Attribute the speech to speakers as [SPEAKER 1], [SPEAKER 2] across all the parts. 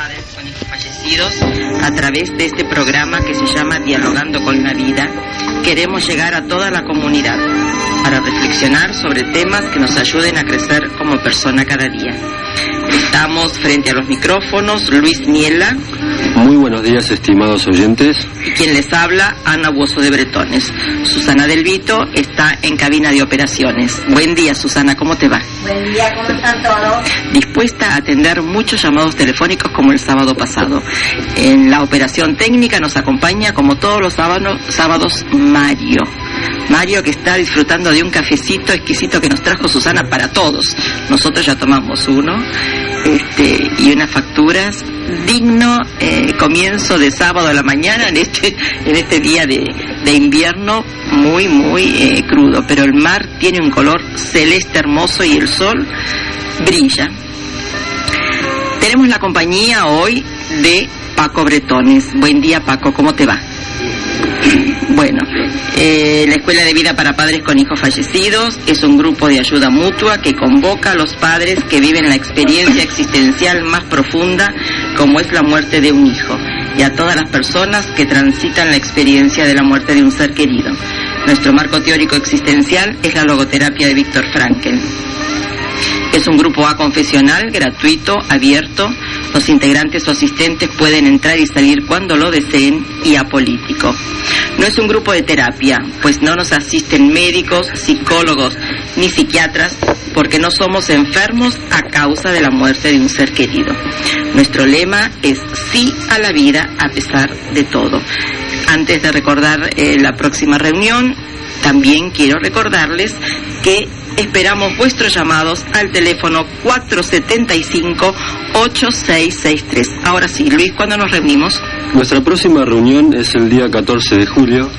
[SPEAKER 1] padres fallecidos, a través de este programa que se llama Dialogando con la Vida, queremos llegar a toda la comunidad para reflexionar sobre temas que nos ayuden a crecer como persona cada día. Estamos frente a los micrófonos, Luis Miela.
[SPEAKER 2] Muy buenos días, estimados oyentes.
[SPEAKER 1] Y quien les habla, Ana Buoso de Bretones. Susana Del Vito está en cabina de operaciones. Buen día, Susana, ¿cómo te va?
[SPEAKER 3] Buen día, ¿cómo están todos?
[SPEAKER 1] Dispuesta a atender muchos llamados telefónicos como el sábado pasado. En la operación técnica nos acompaña, como todos los sábados, sábados Mario. Mario que está disfrutando de un cafecito exquisito que nos trajo Susana para todos. Nosotros ya tomamos uno este, y unas facturas. Digno eh, comienzo de sábado a la mañana en este, en este día de, de invierno muy, muy eh, crudo. Pero el mar tiene un color celeste hermoso y el sol brilla. Tenemos la compañía hoy de Paco Bretones. Buen día Paco, ¿cómo te va? Bueno, eh, la Escuela de Vida para Padres con Hijos Fallecidos es un grupo de ayuda mutua que convoca a los padres que viven la experiencia existencial más profunda como es la muerte de un hijo y a todas las personas que transitan la experiencia de la muerte de un ser querido. Nuestro marco teórico existencial es la logoterapia de Víctor Frankl. Es un grupo A confesional, gratuito, abierto. Los integrantes o asistentes pueden entrar y salir cuando lo deseen y apolítico. No es un grupo de terapia, pues no nos asisten médicos, psicólogos ni psiquiatras, porque no somos enfermos a causa de la muerte de un ser querido. Nuestro lema es sí a la vida a pesar de todo. Antes de recordar eh, la próxima reunión, también quiero recordarles que esperamos vuestros llamados al teléfono 475-8663. Ahora sí, Luis, ¿cuándo nos reunimos?
[SPEAKER 2] Nuestra próxima reunión es el día 14 de julio,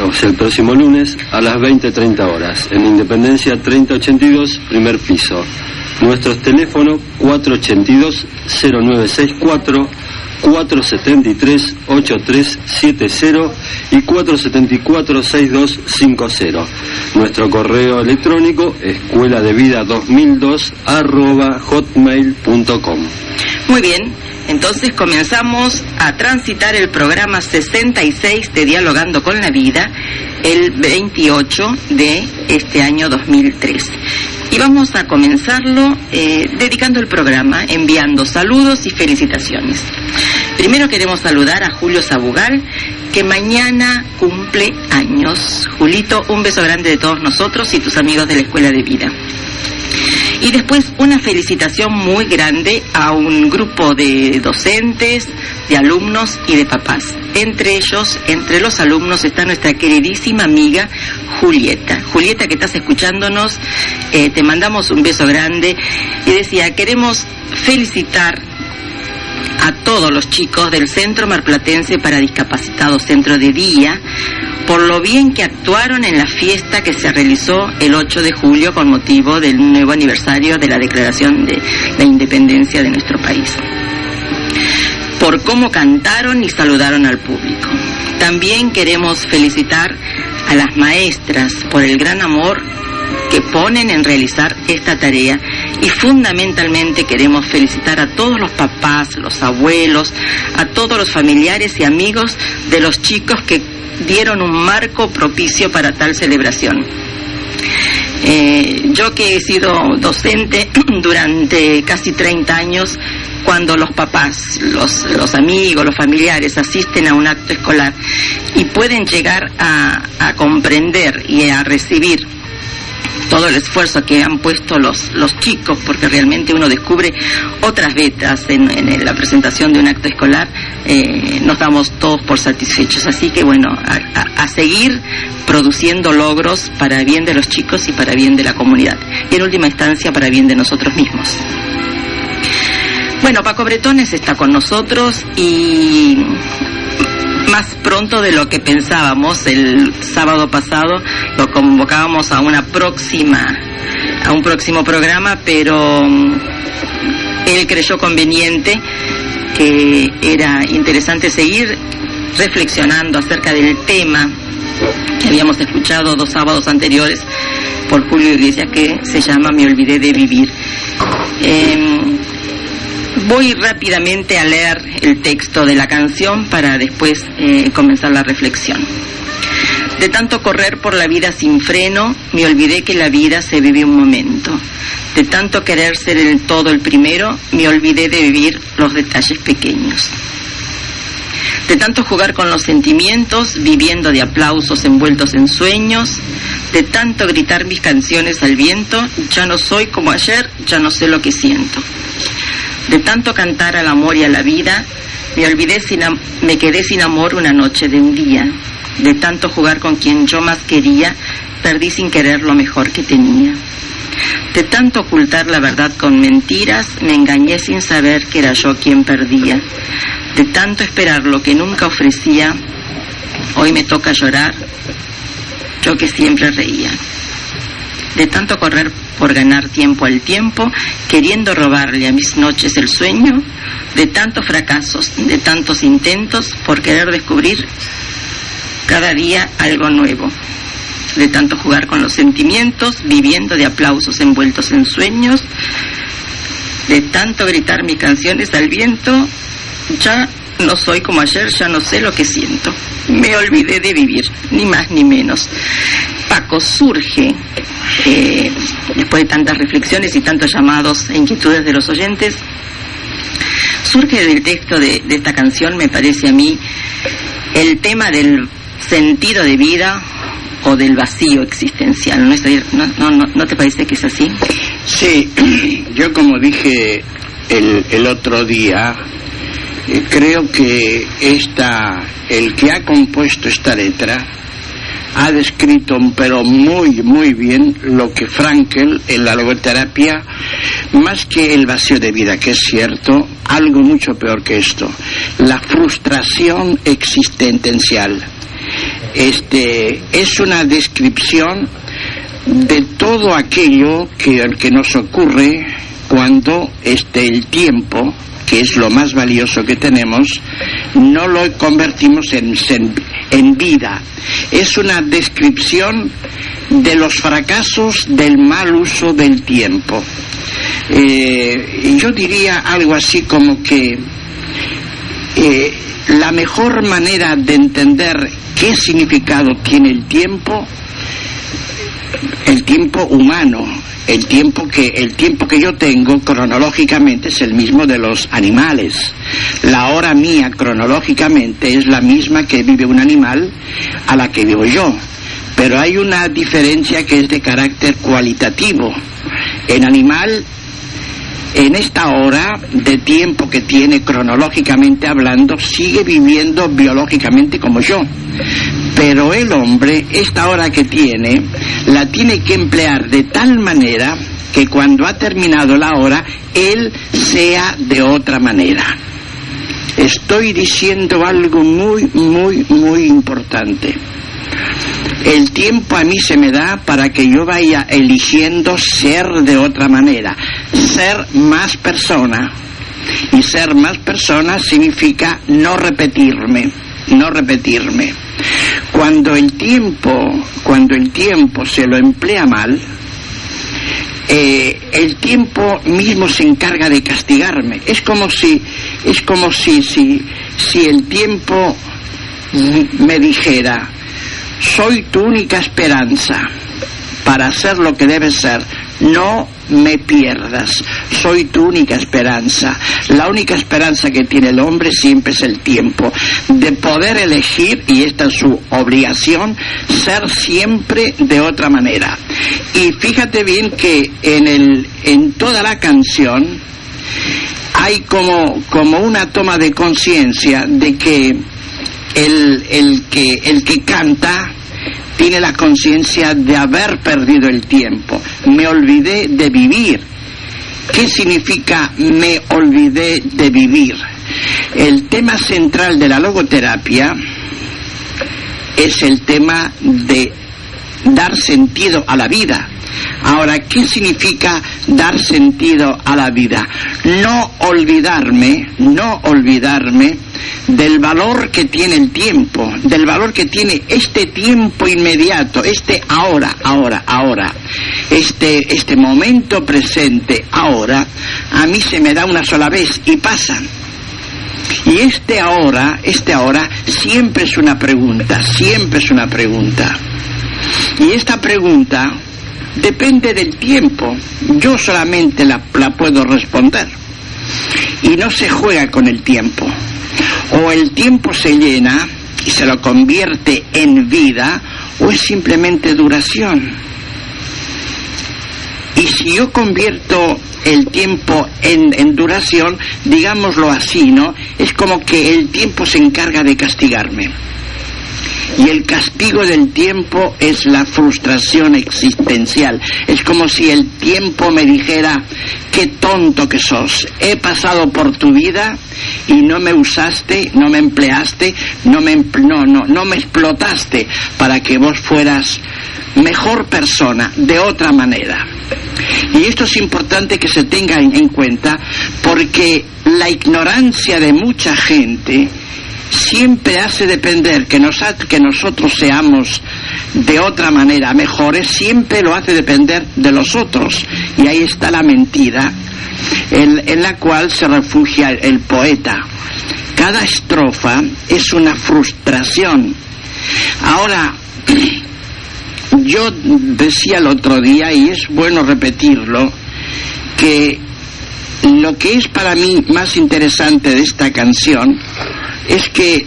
[SPEAKER 2] o sea, el próximo lunes, a las 20.30 horas, en Independencia 3082, primer piso. Nuestros teléfonos 482-0964. 473-8370 y 474-6250. Nuestro correo electrónico escuela de vida 2002 arroba hotmail.com.
[SPEAKER 1] Muy bien, entonces comenzamos a transitar el programa 66 de Dialogando con la Vida el 28 de este año 2003. Y vamos a comenzarlo eh, dedicando el programa, enviando saludos y felicitaciones. Primero queremos saludar a Julio Sabugal, que mañana cumple años. Julito, un beso grande de todos nosotros y tus amigos de la Escuela de Vida. Y después una felicitación muy grande a un grupo de docentes, de alumnos y de papás. Entre ellos, entre los alumnos, está nuestra queridísima amiga Julieta. Julieta, que estás escuchándonos, eh, te mandamos un beso grande y decía, queremos felicitar a todos los chicos del Centro Marplatense para Discapacitados, Centro de Día, por lo bien que actuaron en la fiesta que se realizó el 8 de julio con motivo del nuevo aniversario de la Declaración de la Independencia de nuestro país. Por cómo cantaron y saludaron al público. También queremos felicitar a las maestras por el gran amor que ponen en realizar esta tarea y fundamentalmente queremos felicitar a todos los papás, los abuelos, a todos los familiares y amigos de los chicos que dieron un marco propicio para tal celebración. Eh, yo que he sido docente durante casi 30 años, cuando los papás, los, amigos, los familiares asisten a un acto escolar y pueden llegar a comprender y a recibir todo el esfuerzo que han puesto los, los chicos, porque realmente uno descubre otras vetas en, en la presentación de un acto escolar, eh, nos damos todos por satisfechos. Así que bueno, a, seguir produciendo logros para bien de los chicos y para bien de la comunidad. Y en última instancia para bien de nosotros mismos. Bueno, Paco Bretones está con nosotros y más pronto de lo que pensábamos. El sábado pasado lo convocábamos a una próxima, a un próximo programa, pero él creyó conveniente que era interesante seguir reflexionando acerca del tema que habíamos escuchado dos sábados anteriores por Julio Iglesias que se llama Me olvidé de vivir. Eh, Voy rápidamente a leer el texto de la canción para después eh, comenzar la reflexión. De tanto correr por la vida sin freno, me olvidé que la vida se vive un momento. De tanto querer ser el todo el primero, me olvidé de vivir los detalles pequeños. De tanto jugar con los sentimientos, viviendo de aplausos envueltos en sueños, de tanto gritar mis canciones al viento, ya no soy como ayer, ya no sé lo que siento. De tanto cantar al amor y a la vida, me olvidé sin me quedé sin amor una noche de un día. De tanto jugar con quien yo más quería, perdí sin querer lo mejor que tenía. De tanto ocultar la verdad con mentiras, me engañé sin saber que era yo quien perdía. De tanto esperar lo que nunca ofrecía, hoy me toca llorar, yo que siempre reía. De tanto correr por ganar tiempo al tiempo, queriendo robarle a mis noches el sueño, de tantos fracasos, de tantos intentos por querer descubrir cada día algo nuevo de tanto jugar con los sentimientos, viviendo de aplausos envueltos en sueños, de tanto gritar mis canciones al viento, ya no soy como ayer, ya no sé lo que siento. Me olvidé de vivir, ni más ni menos. Paco surge, eh, después de tantas reflexiones y tantos llamados e inquietudes de los oyentes, surge del texto de, esta canción, me parece a mí, el tema del sentido de vida o del vacío existencial. ¿No, no, no, no te parece que es así?
[SPEAKER 4] Sí, yo como dije el, el otro día, eh, creo que esta, el que ha compuesto esta letra ha descrito, pero muy, muy bien, lo que Frankel en la logoterapia, más que el vacío de vida, que es cierto, algo mucho peor que esto, la frustración existencial. Este, es una descripción de todo aquello que, que nos ocurre cuando este, el tiempo, que es lo más valioso que tenemos, no lo convertimos en, en, vida. Es una descripción de los fracasos del mal uso del tiempo. Eh, yo diría algo así como que eh, la mejor manera de entender qué significado tiene el tiempo, el tiempo humano, el tiempo que el tiempo que yo tengo cronológicamente es el mismo de los animales. La hora mía cronológicamente es la misma que vive un animal a la que vivo yo. Pero hay una diferencia que es de carácter cualitativo. En animal en esta hora de tiempo que tiene cronológicamente hablando, sigue viviendo biológicamente como yo. Pero el hombre, esta hora que tiene, la tiene que emplear de tal manera que cuando ha terminado la hora, él sea de otra manera. Estoy diciendo algo muy, muy, muy importante. El tiempo a mí se me da para que yo vaya eligiendo ser de otra manera, ser más persona. Y ser más persona significa no repetirme, no repetirme. Cuando el tiempo, cuando el tiempo se lo emplea mal, eh, el tiempo mismo se encarga de castigarme. Es como si, es como si, si, si el tiempo me dijera, soy tu única esperanza para ser lo que debes ser. No me pierdas, soy tu única esperanza. La única esperanza que tiene el hombre siempre es el tiempo, de poder elegir, y esta es su obligación, ser siempre de otra manera. Y fíjate bien que en, el, en toda la canción hay como, como una toma de conciencia de que el, el, que el que canta tiene la conciencia de haber perdido el tiempo. Me olvidé de vivir. ¿Qué significa me olvidé de vivir? El tema central de la logoterapia es el tema de dar sentido a la vida. Ahora, ¿qué significa dar sentido a la vida? No olvidarme, no olvidarme del valor que tiene el tiempo, del valor que tiene este tiempo inmediato, este ahora, ahora, ahora, este, este momento presente, ahora, a mí se me da una sola vez y pasan. Y este ahora, este ahora, siempre es una pregunta, siempre es una pregunta. Y esta pregunta depende del tiempo. Yo solamente la, puedo responder. Y no se juega con el tiempo. O el tiempo se llena y se lo convierte en vida, o es simplemente duración. Y si yo convierto el tiempo en, duración, digámoslo así, ¿no? Es como que el tiempo se encarga de castigarme. Y el castigo del tiempo es la frustración existencial. Es como si el tiempo me dijera, qué tonto que sos. He pasado por tu vida y no me usaste, no me empleaste, no me, no, no, no me explotaste para que vos fueras mejor persona de otra manera. Y esto es importante que se tenga en cuenta porque la ignorancia de mucha gente siempre hace depender que, nos, que nosotros seamos de otra manera mejores, siempre lo hace depender de los otros. Y ahí está la mentira en, en la cual se refugia el poeta. Cada estrofa es una frustración. Ahora, yo decía el otro día, y es bueno repetirlo, que lo que es para mí más interesante de esta canción es que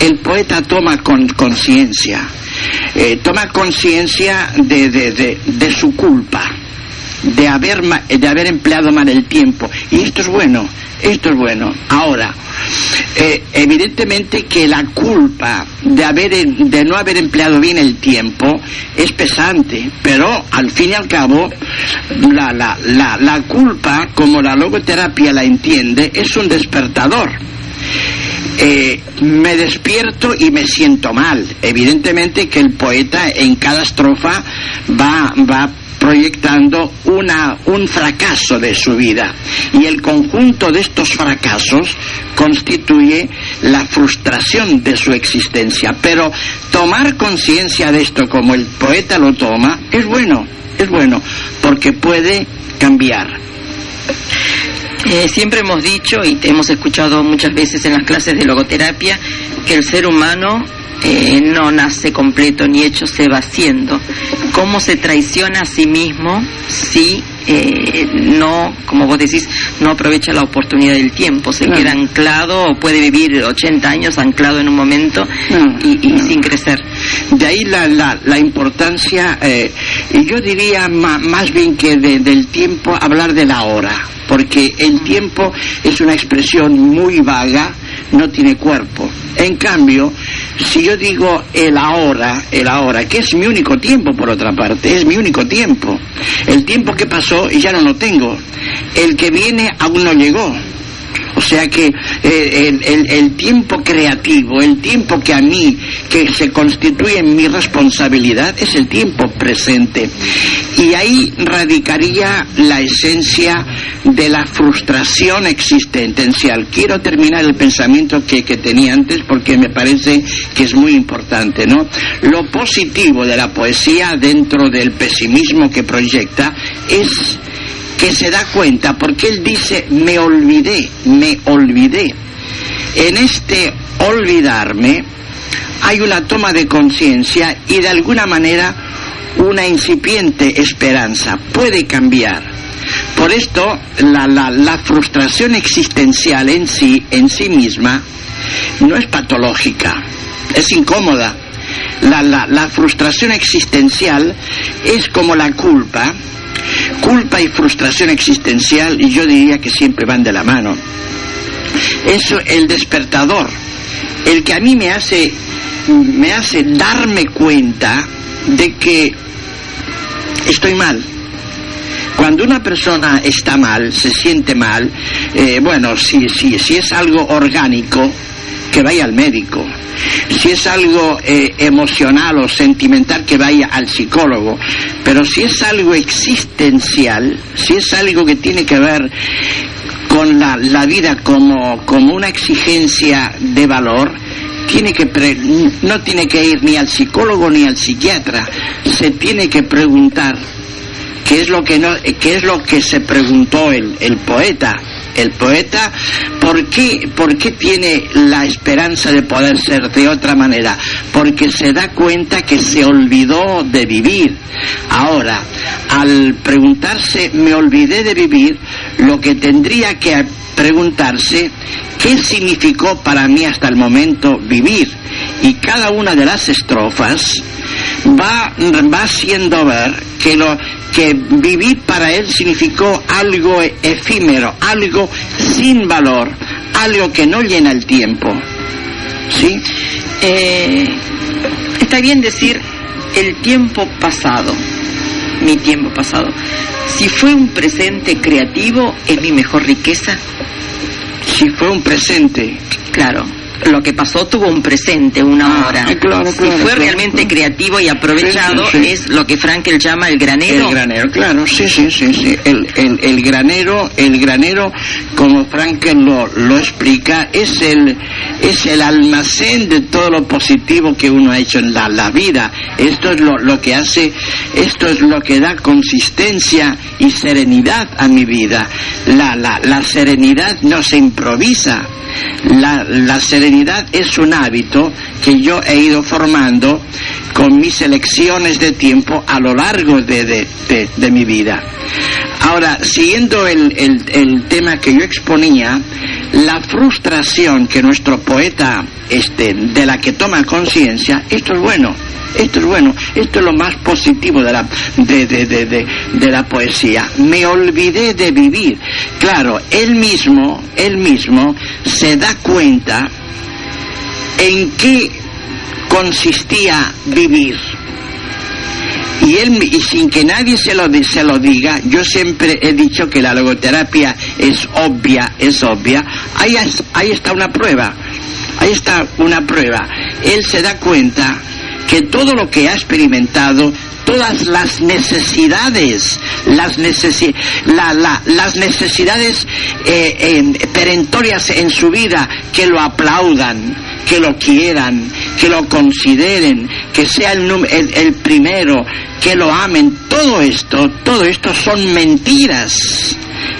[SPEAKER 4] el poeta toma con conciencia, eh, toma conciencia de, de, de, de, su culpa, de haber, de haber empleado mal el tiempo. Y esto es bueno, esto es bueno. Ahora, eh, evidentemente que la culpa de, haber, de no haber empleado bien el tiempo es pesante, pero al fin y al cabo la, la, la, la culpa, como la logoterapia la entiende, es un despertador. Eh, me despierto y me siento mal. Evidentemente que el poeta en cada estrofa va, va proyectando una, un fracaso de su vida. Y el conjunto de estos fracasos constituye la frustración de su existencia. Pero tomar conciencia de esto como el poeta lo toma es bueno, es bueno, porque puede cambiar.
[SPEAKER 1] Eh, siempre hemos dicho y hemos escuchado muchas veces en las clases de logoterapia que el ser humano eh, no nace completo ni hecho, se va haciendo. ¿Cómo se traiciona a sí mismo si eh, no, como vos decís, no aprovecha la oportunidad del tiempo? Se queda anclado o puede vivir 80 años anclado en un momento
[SPEAKER 4] No,
[SPEAKER 1] y, y
[SPEAKER 4] no.
[SPEAKER 1] sin crecer.
[SPEAKER 4] De ahí la, la, la importancia, eh, y yo diría ma- más bien que de- del tiempo, hablar de la hora, porque el tiempo es una expresión muy vaga, no tiene cuerpo. En cambio, si yo digo el ahora, el ahora, que es mi único tiempo por otra parte, es mi único tiempo. El tiempo que pasó y ya no lo tengo. El que viene aún no llegó. O sea que eh, el, tiempo creativo, el tiempo que a mí, que se constituye en mi responsabilidad, es el tiempo presente. Y ahí radicaría la esencia de la frustración existencial. Quiero terminar el pensamiento que, que tenía antes porque me parece que es muy importante, ¿no? Lo positivo de la poesía dentro del pesimismo que proyecta es que se da cuenta, porque él dice, me olvidé, me olvidé. En este olvidarme hay una toma de conciencia y de alguna manera una incipiente esperanza. Puede cambiar. Por esto, la, la, la frustración existencial en sí, en sí misma, no es patológica, es incómoda. La, la, la frustración existencial es como la culpa, culpa y frustración existencial, y yo diría que siempre van de la mano. Eso, el despertador, el que a mí me hace, me hace darme cuenta de que estoy mal. Cuando una persona está mal, se siente mal, eh, bueno, si, si, si es algo orgánico, que vaya al médico. Si es algo eh, emocional o sentimental, que vaya al psicólogo. Pero si es algo existencial, si es algo que tiene que ver con la, la vida como, como una exigencia de valor, tiene que pre- no tiene que ir ni al psicólogo ni al psiquiatra, se tiene que preguntar ¿Qué es lo que, no, qué es lo que se preguntó el, el poeta? El poeta, ¿por qué, ¿por qué tiene la esperanza de poder ser de otra manera? Porque se da cuenta que se olvidó de vivir. Ahora, al preguntarse, me olvidé de vivir, lo que tendría que preguntarse, ¿qué significó para mí hasta el momento vivir? Y cada una de las estrofas va, va haciendo ver que lo, que vivir para él significó algo efímero, algo sin valor, algo que no llena el tiempo. ¿Sí?
[SPEAKER 1] Eh, está bien decir el tiempo pasado, mi tiempo pasado. Si fue un presente creativo, es mi mejor riqueza.
[SPEAKER 4] Si fue un presente.
[SPEAKER 1] Claro lo que pasó tuvo un presente, una ah, hora. si fue realmente creativo y aprovechado, es lo que Frankel llama el granero.
[SPEAKER 4] El granero, claro, sí, sí, sí, sí. El, el, el granero, el granero, como Frankel lo, lo explica, es el, es el almacén de todo lo positivo que uno ha hecho en la, la vida. Esto es lo, lo que hace, esto es lo que da consistencia y serenidad a mi vida. La, la, la serenidad no se improvisa la, la serenidad es un hábito que yo he ido formando con mis elecciones de tiempo a lo largo de, de, mi vida. Ahora, siguiendo el, el, el, tema que yo exponía, la frustración que nuestro poeta, este, de la que toma conciencia, esto es bueno esto es bueno, esto es lo más positivo de la, de, de, de, de, la poesía. Me olvidé de vivir. Claro, él mismo, él mismo se da cuenta en qué consistía vivir. Y, él, y sin que nadie se lo, se lo diga, yo siempre he dicho que la logoterapia es obvia, es obvia. Ahí, ahí está una prueba, ahí está una prueba. Él se da cuenta que todo lo que ha experimentado, todas las necesidades, las, las necesidades eh, perentorias en su vida, que lo aplaudan, que lo quieran, que lo consideren, que sea el, el, el primero, que lo amen, todo esto, todo esto son mentiras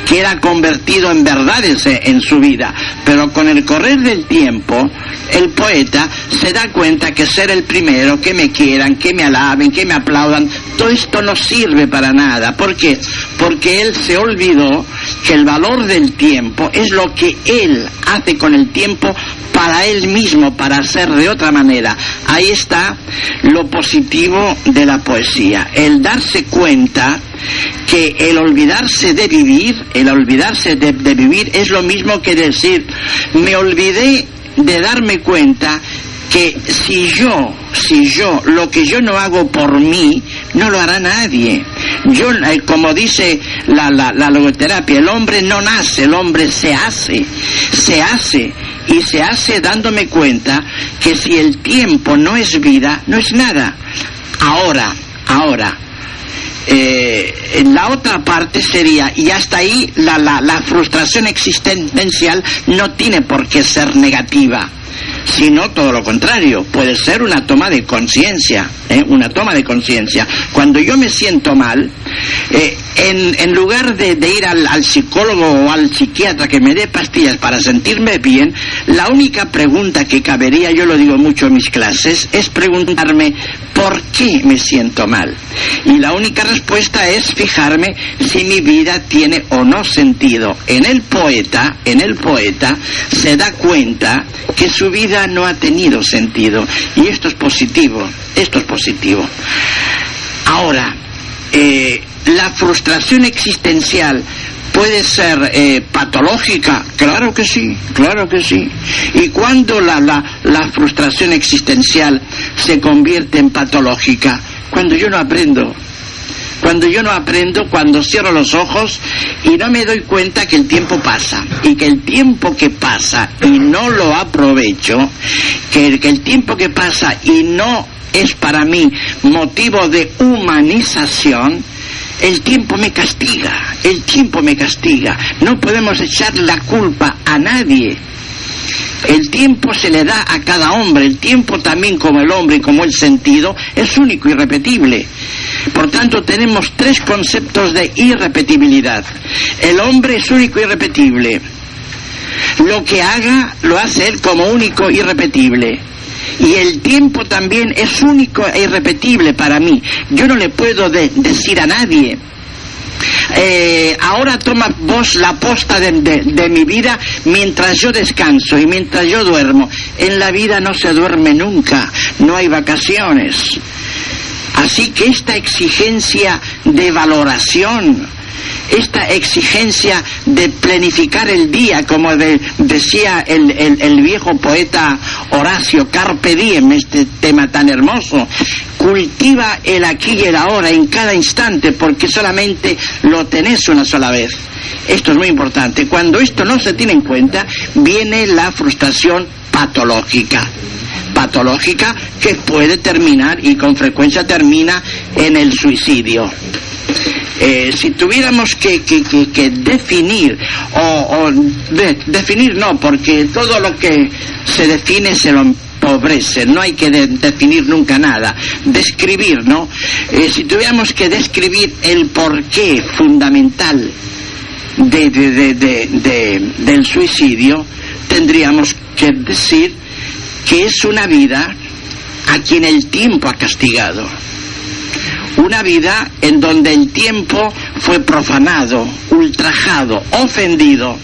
[SPEAKER 4] que era convertido en verdades en su vida. Pero con el correr del tiempo, el poeta se da cuenta que ser el primero, que me quieran, que me alaben, que me aplaudan, todo esto no sirve para nada. ¿Por qué? Porque él se olvidó que el valor del tiempo es lo que él hace con el tiempo para él mismo, para ser de otra manera. Ahí está lo positivo de la poesía, el darse cuenta que el olvidarse de vivir, el olvidarse de, vivir es lo mismo que decir, me olvidé de darme cuenta que si yo, si yo, lo que yo no hago por mí, no lo hará nadie. Yo, eh, como dice la, la, la, logoterapia, el hombre no nace, el hombre se hace, se hace, y se hace dándome cuenta que si el tiempo no es vida, no es nada. Ahora, ahora, eh, la otra parte sería, y hasta ahí la, la, la frustración existencial no tiene por qué ser negativa sino todo lo contrario, puede ser una toma de conciencia, ¿eh? una toma de conciencia. Cuando yo me siento mal, eh, en, en, lugar de, de ir al, al, psicólogo o al psiquiatra que me dé pastillas para sentirme bien, la única pregunta que cabería, yo lo digo mucho en mis clases, es preguntarme por qué me siento mal. Y la única respuesta es fijarme si mi vida tiene o no sentido. En el poeta, en el poeta, se da cuenta que su vida no ha tenido sentido. Y esto es positivo, esto es positivo. Ahora, eh, la frustración existencial puede ser eh, patológica, claro que sí, claro que sí. Y cuando la, la, la frustración existencial se convierte en patológica, cuando yo no aprendo, cuando yo no aprendo, cuando cierro los ojos y no me doy cuenta que el tiempo pasa y que el tiempo que pasa y no lo aprovecho, que, que el tiempo que pasa y no es para mí motivo de humanización, el tiempo me castiga, el tiempo me castiga. No podemos echar la culpa a nadie. El tiempo se le da a cada hombre, el tiempo también como el hombre, como el sentido, es único y repetible. Por tanto, tenemos tres conceptos de irrepetibilidad. El hombre es único y irrepetible. Lo que haga lo hace él como único y irrepetible. Y el tiempo también es único e irrepetible para mí. Yo no le puedo decir a nadie, eh, ahora toma vos la posta de, de, mi vida mientras yo descanso y mientras yo duermo. En la vida no se duerme nunca, no hay vacaciones. Así que esta exigencia de valoración, esta exigencia de planificar el día, como decía el, viejo poeta Horacio Carpe Diem, este tema tan hermoso, cultiva el aquí y el ahora en cada instante, porque solamente lo tenés una sola vez. Esto es muy importante. Cuando esto no se tiene en cuenta, viene la frustración patológica patológica que puede terminar y con frecuencia termina en el suicidio. Eh, si tuviéramos que, definir, o, definir no, porque todo lo que se define se lo no hay que definir nunca nada, describir, ¿no? Eh, si tuviéramos que describir el porqué fundamental del suicidio, tendríamos que decir que es una vida a quien el tiempo ha castigado una vida en donde el tiempo fue profanado, ultrajado, ofendido.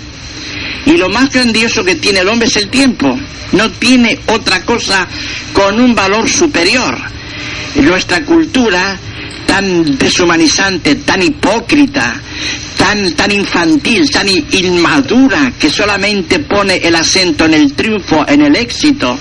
[SPEAKER 4] Y lo más grandioso que tiene el hombre es el tiempo. No tiene otra cosa con un valor superior. Nuestra cultura tan deshumanizante, tan hipócrita, tan, tan infantil, tan inmadura, que solamente pone el acento en el triunfo, en el éxito,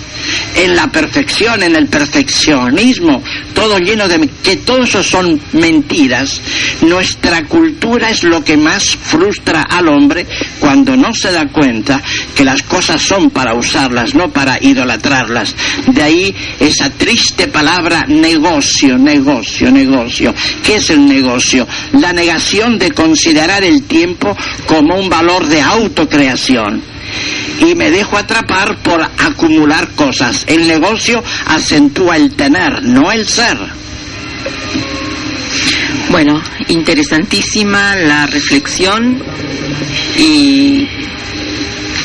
[SPEAKER 4] en la perfección, en el perfeccionismo, todo lleno de que todo eso son mentiras. Nuestra cultura es lo que más frustra al hombre cuando no se da cuenta que las cosas son para usarlas, no para idolatrarlas. De ahí esa triste palabra negocio, negocio, negocio. ¿Qué es el negocio? La negación de considerar el tiempo como un valor de autocreación y me dejo atrapar por acumular cosas. El negocio acentúa el tener, no el ser.
[SPEAKER 1] Bueno, interesantísima la reflexión y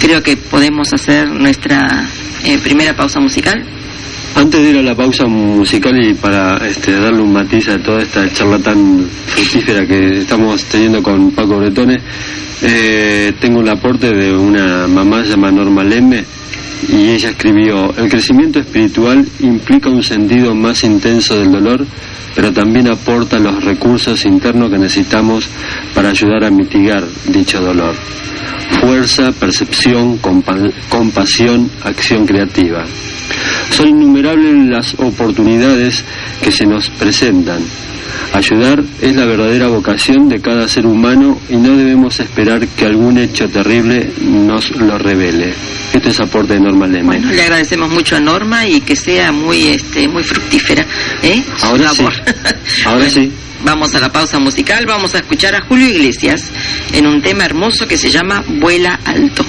[SPEAKER 1] creo que podemos hacer nuestra eh, primera pausa musical.
[SPEAKER 2] Antes de ir a la pausa musical y para este, darle un matiz a toda esta charla tan fructífera que estamos teniendo con Paco Bretone, eh, tengo un aporte de una mamá llamada Norma Lemme y ella escribió, el crecimiento espiritual implica un sentido más intenso del dolor, pero también aporta los recursos internos que necesitamos para ayudar a mitigar dicho dolor. Fuerza, percepción, compasión, acción creativa. Son innumerables las oportunidades que se nos presentan Ayudar es la verdadera vocación de cada ser humano y no debemos esperar que algún hecho terrible nos lo revele. Esto es aporte de Norma Lema.
[SPEAKER 1] Bueno, le agradecemos mucho a Norma y que sea muy, este, muy fructífera. ¿eh?
[SPEAKER 2] Ahora sí. Ahora sí.
[SPEAKER 1] Vamos a la pausa musical, vamos a escuchar a Julio Iglesias en un tema hermoso que se llama Vuela Alto.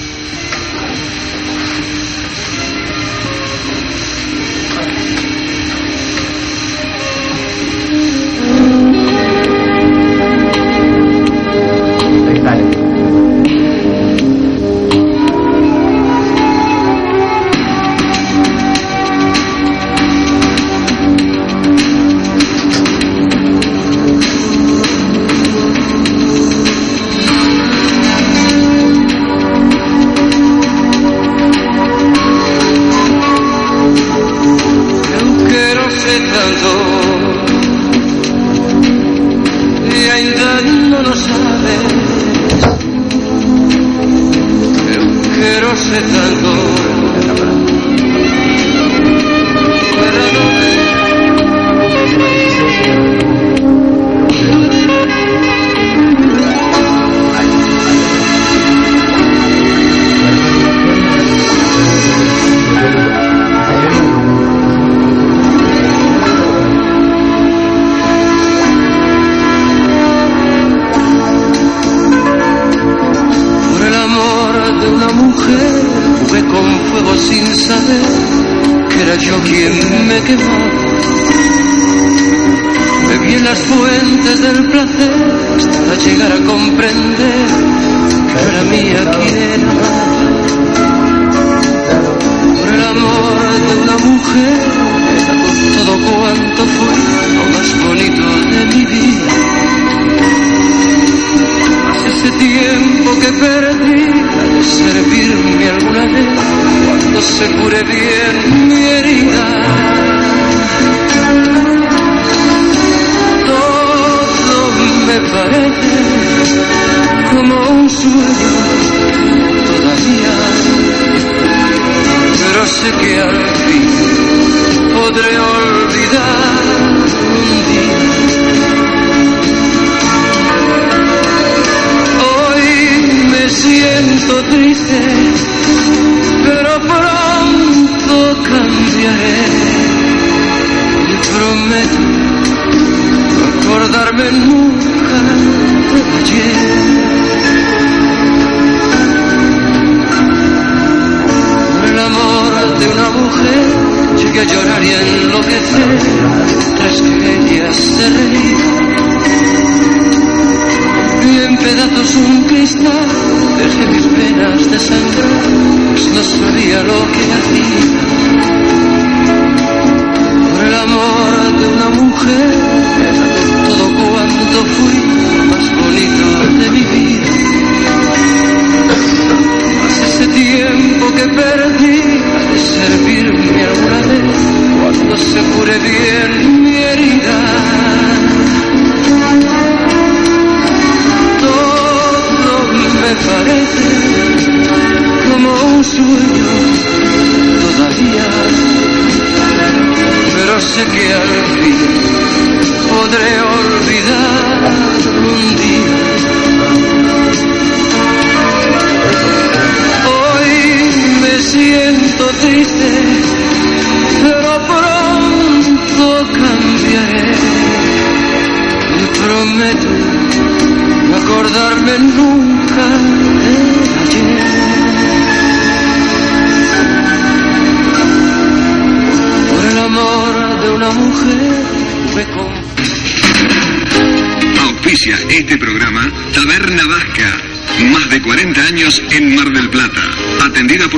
[SPEAKER 5] heaven.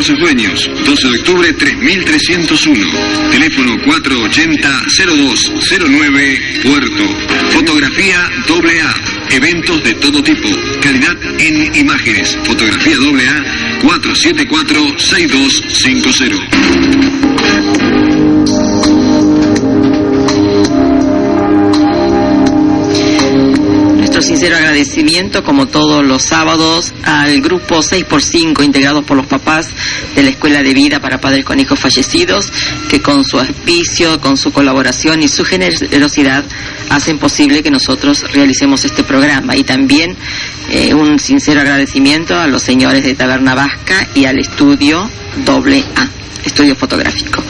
[SPEAKER 5] Sus dueños. 12 de octubre 3301. Teléfono 480-0209 Puerto. Fotografía AA. Eventos de todo tipo. Calidad en imágenes. Fotografía AA 474-6250.
[SPEAKER 1] Sincero agradecimiento, como todos los sábados, al grupo 6x5 integrado por los papás de la Escuela de Vida para Padres con Hijos Fallecidos, que con su auspicio, con su colaboración y su generosidad hacen posible que nosotros realicemos este programa. Y también eh, un sincero agradecimiento a los señores de Taberna Vasca y al estudio doble A, estudio fotográfico.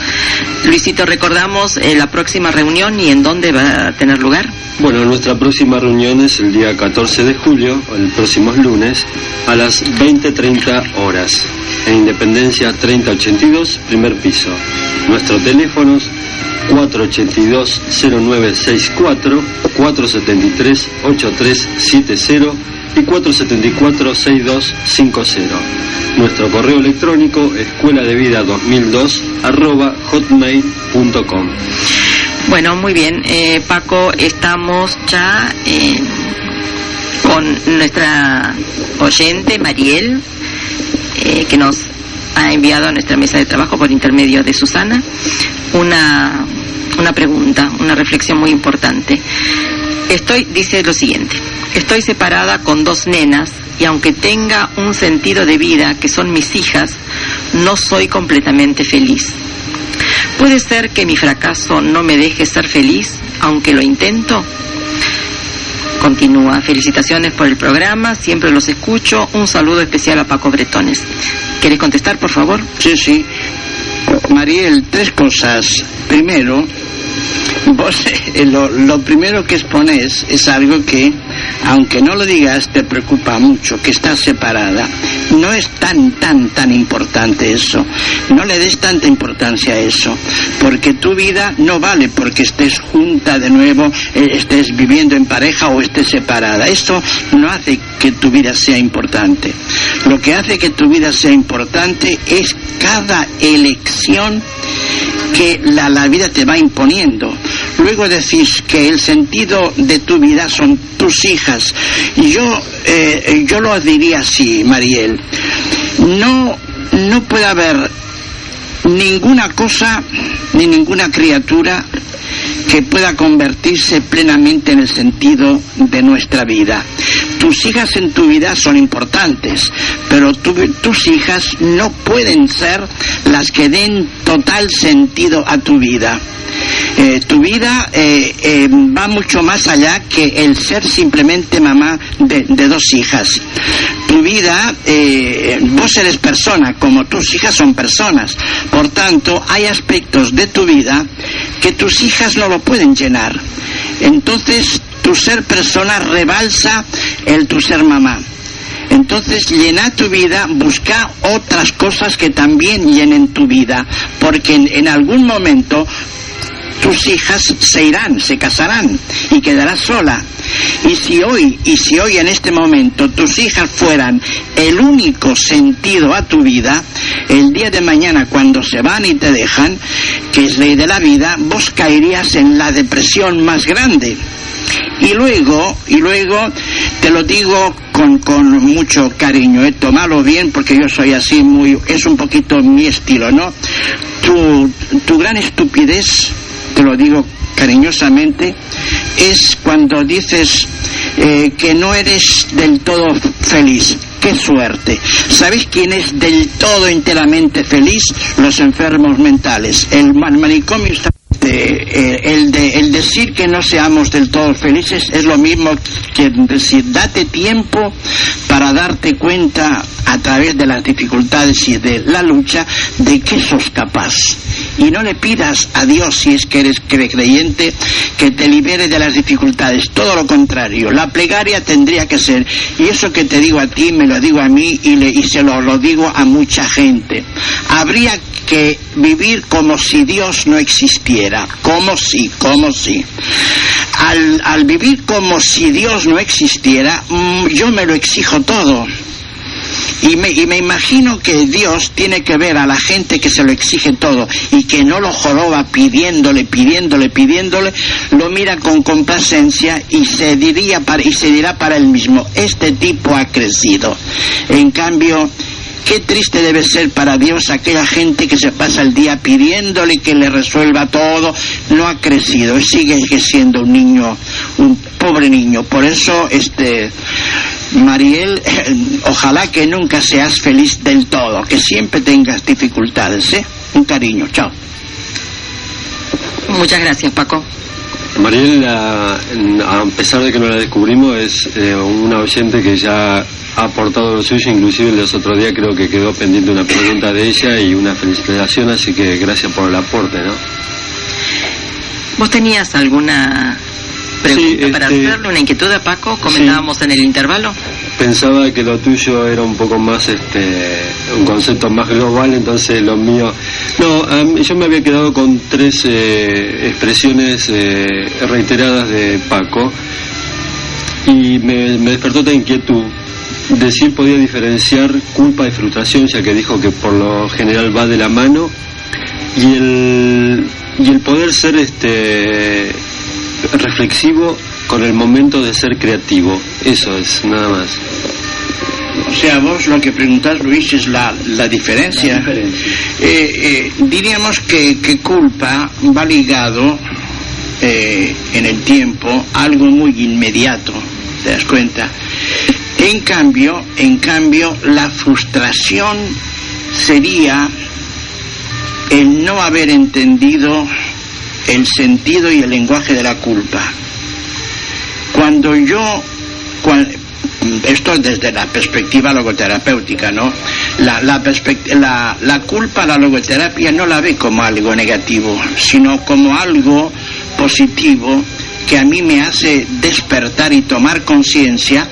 [SPEAKER 1] Luisito, recordamos eh, la próxima reunión y en dónde va a tener lugar.
[SPEAKER 2] Bueno, nuestra próxima reunión es el día 14 de julio, el próximo lunes, a las 20.30 horas, en Independencia 3082, primer piso. Nuestros teléfonos 482-0964, 473-8370 y 474-6250. Nuestro correo electrónico escuela de vida 2002 arroba hotmail.com.
[SPEAKER 1] Bueno, muy bien. Eh, Paco, estamos ya eh, con nuestra oyente, Mariel, eh, que nos ha enviado a nuestra mesa de trabajo por intermedio de Susana una, una pregunta, una reflexión muy importante. Estoy, dice lo siguiente, estoy separada con dos nenas y aunque tenga un sentido de vida que son mis hijas, no soy completamente feliz. ¿Puede ser que mi fracaso no me deje ser feliz, aunque lo intento? Continúa. Felicitaciones por el programa, siempre los escucho. Un saludo especial a Paco Bretones. ¿Quieres contestar, por favor?
[SPEAKER 4] Sí, sí. Mariel, tres cosas. Primero, Vos eh, lo, lo primero que expones es algo que, aunque no lo digas, te preocupa mucho, que estás separada. No es tan, tan, tan importante eso. No le des tanta importancia a eso, porque tu vida no vale porque estés junta de nuevo, eh, estés viviendo en pareja o estés separada. Eso no hace que tu vida sea importante. Lo que hace que tu vida sea importante es cada elección que la, la vida te va imponiendo. Luego decís que el sentido de tu vida son tus hijas. Yo, eh, yo lo diría así, Mariel. No, no puede haber ninguna cosa ni ninguna criatura que pueda convertirse plenamente en el sentido de nuestra vida. Tus hijas en tu vida son importantes, pero tu- tus hijas no pueden ser las que den total sentido a tu vida. Eh, tu vida eh, eh, va mucho más allá que el ser simplemente mamá de dos hijas. Tu vida, eh, vos eres persona, como tus hijas son personas. Por tanto, hay aspectos de tu vida que tus hijas no lo pueden llenar. Entonces, tu ser persona rebalsa el tu ser mamá. Entonces llena tu vida, busca otras cosas que también llenen tu vida, porque en, en algún momento tus hijas se irán, se casarán y quedarás sola. Y si hoy, y si hoy en este momento tus hijas fueran el único sentido a tu vida, el día de mañana cuando se van y te dejan, que es ley de la vida, vos caerías en la depresión más grande. Y luego, y luego, te lo digo con, con mucho cariño, eh, tomalo bien porque yo soy así muy, es un poquito mi estilo, ¿no? Tu, tu gran estupidez, te lo digo cariñosamente, es cuando dices eh, que no eres del todo feliz. ¡Qué suerte! ¿Sabéis quién es del todo enteramente feliz? Los enfermos mentales. El man- manicomio está eh, el, de, el decir que no seamos del todo felices es lo mismo que decir date tiempo para darte cuenta a través de las dificultades y de la lucha de que sos capaz y no le pidas a Dios si es que eres cre- creyente que te libere de las dificultades todo lo contrario la plegaria tendría que ser y eso que te digo a ti me lo digo a mí y, le, y se lo, lo digo a mucha gente habría que vivir como si Dios no existiera, como si, como si. Al, al vivir como si Dios no existiera, mm, yo me lo exijo todo. Y me, y me imagino que Dios tiene que ver a la gente que se lo exige todo y que no lo joroba pidiéndole, pidiéndole, pidiéndole, lo mira con complacencia y se diría para, y se dirá para él mismo, este tipo ha crecido. En cambio, Qué triste debe ser para Dios aquella gente que se pasa el día pidiéndole que le resuelva todo. No ha crecido, sigue siendo un niño, un pobre niño. Por eso, este, Mariel, ojalá que nunca seas feliz del todo, que siempre tengas dificultades, ¿eh? Un cariño, chao.
[SPEAKER 1] Muchas gracias, Paco.
[SPEAKER 2] Mariel, a, a pesar de que no la descubrimos, es eh, una oyente que ya ha aportado lo suyo, inclusive los otros días creo que quedó pendiente una pregunta de ella y una felicitación, así que gracias por el aporte, ¿no?
[SPEAKER 1] ¿Vos tenías alguna pregunta
[SPEAKER 2] Sí,
[SPEAKER 1] para
[SPEAKER 2] este-
[SPEAKER 1] hacerle, una inquietud a Paco? Comentábamos en el intervalo.
[SPEAKER 2] Pensaba que lo tuyo era un poco más, este, un concepto más global, entonces lo mío... No, mí- yo me había quedado con tres eh, expresiones eh, reiteradas de Paco y me, me despertó esta inquietud. Decir podía diferenciar culpa y frustración, ya que dijo que por lo general va de la mano, y el, y el poder ser este reflexivo con el momento de ser creativo. Eso es, nada más.
[SPEAKER 4] O sea, vos lo que preguntás, Luis, es la, la diferencia. Eh, eh, diríamos que, que culpa va ligado eh, en el tiempo a algo muy inmediato, ¿te das cuenta? En cambio, en cambio, la frustración sería el no haber entendido el sentido y el lenguaje de la culpa. Cuando yo, cuan- esto es desde la perspectiva logoterapéutica, ¿no? La, la, la, la culpa, la logoterapia no la ve como algo negativo, sino como algo positivo que a mí me hace despertar y tomar conciencia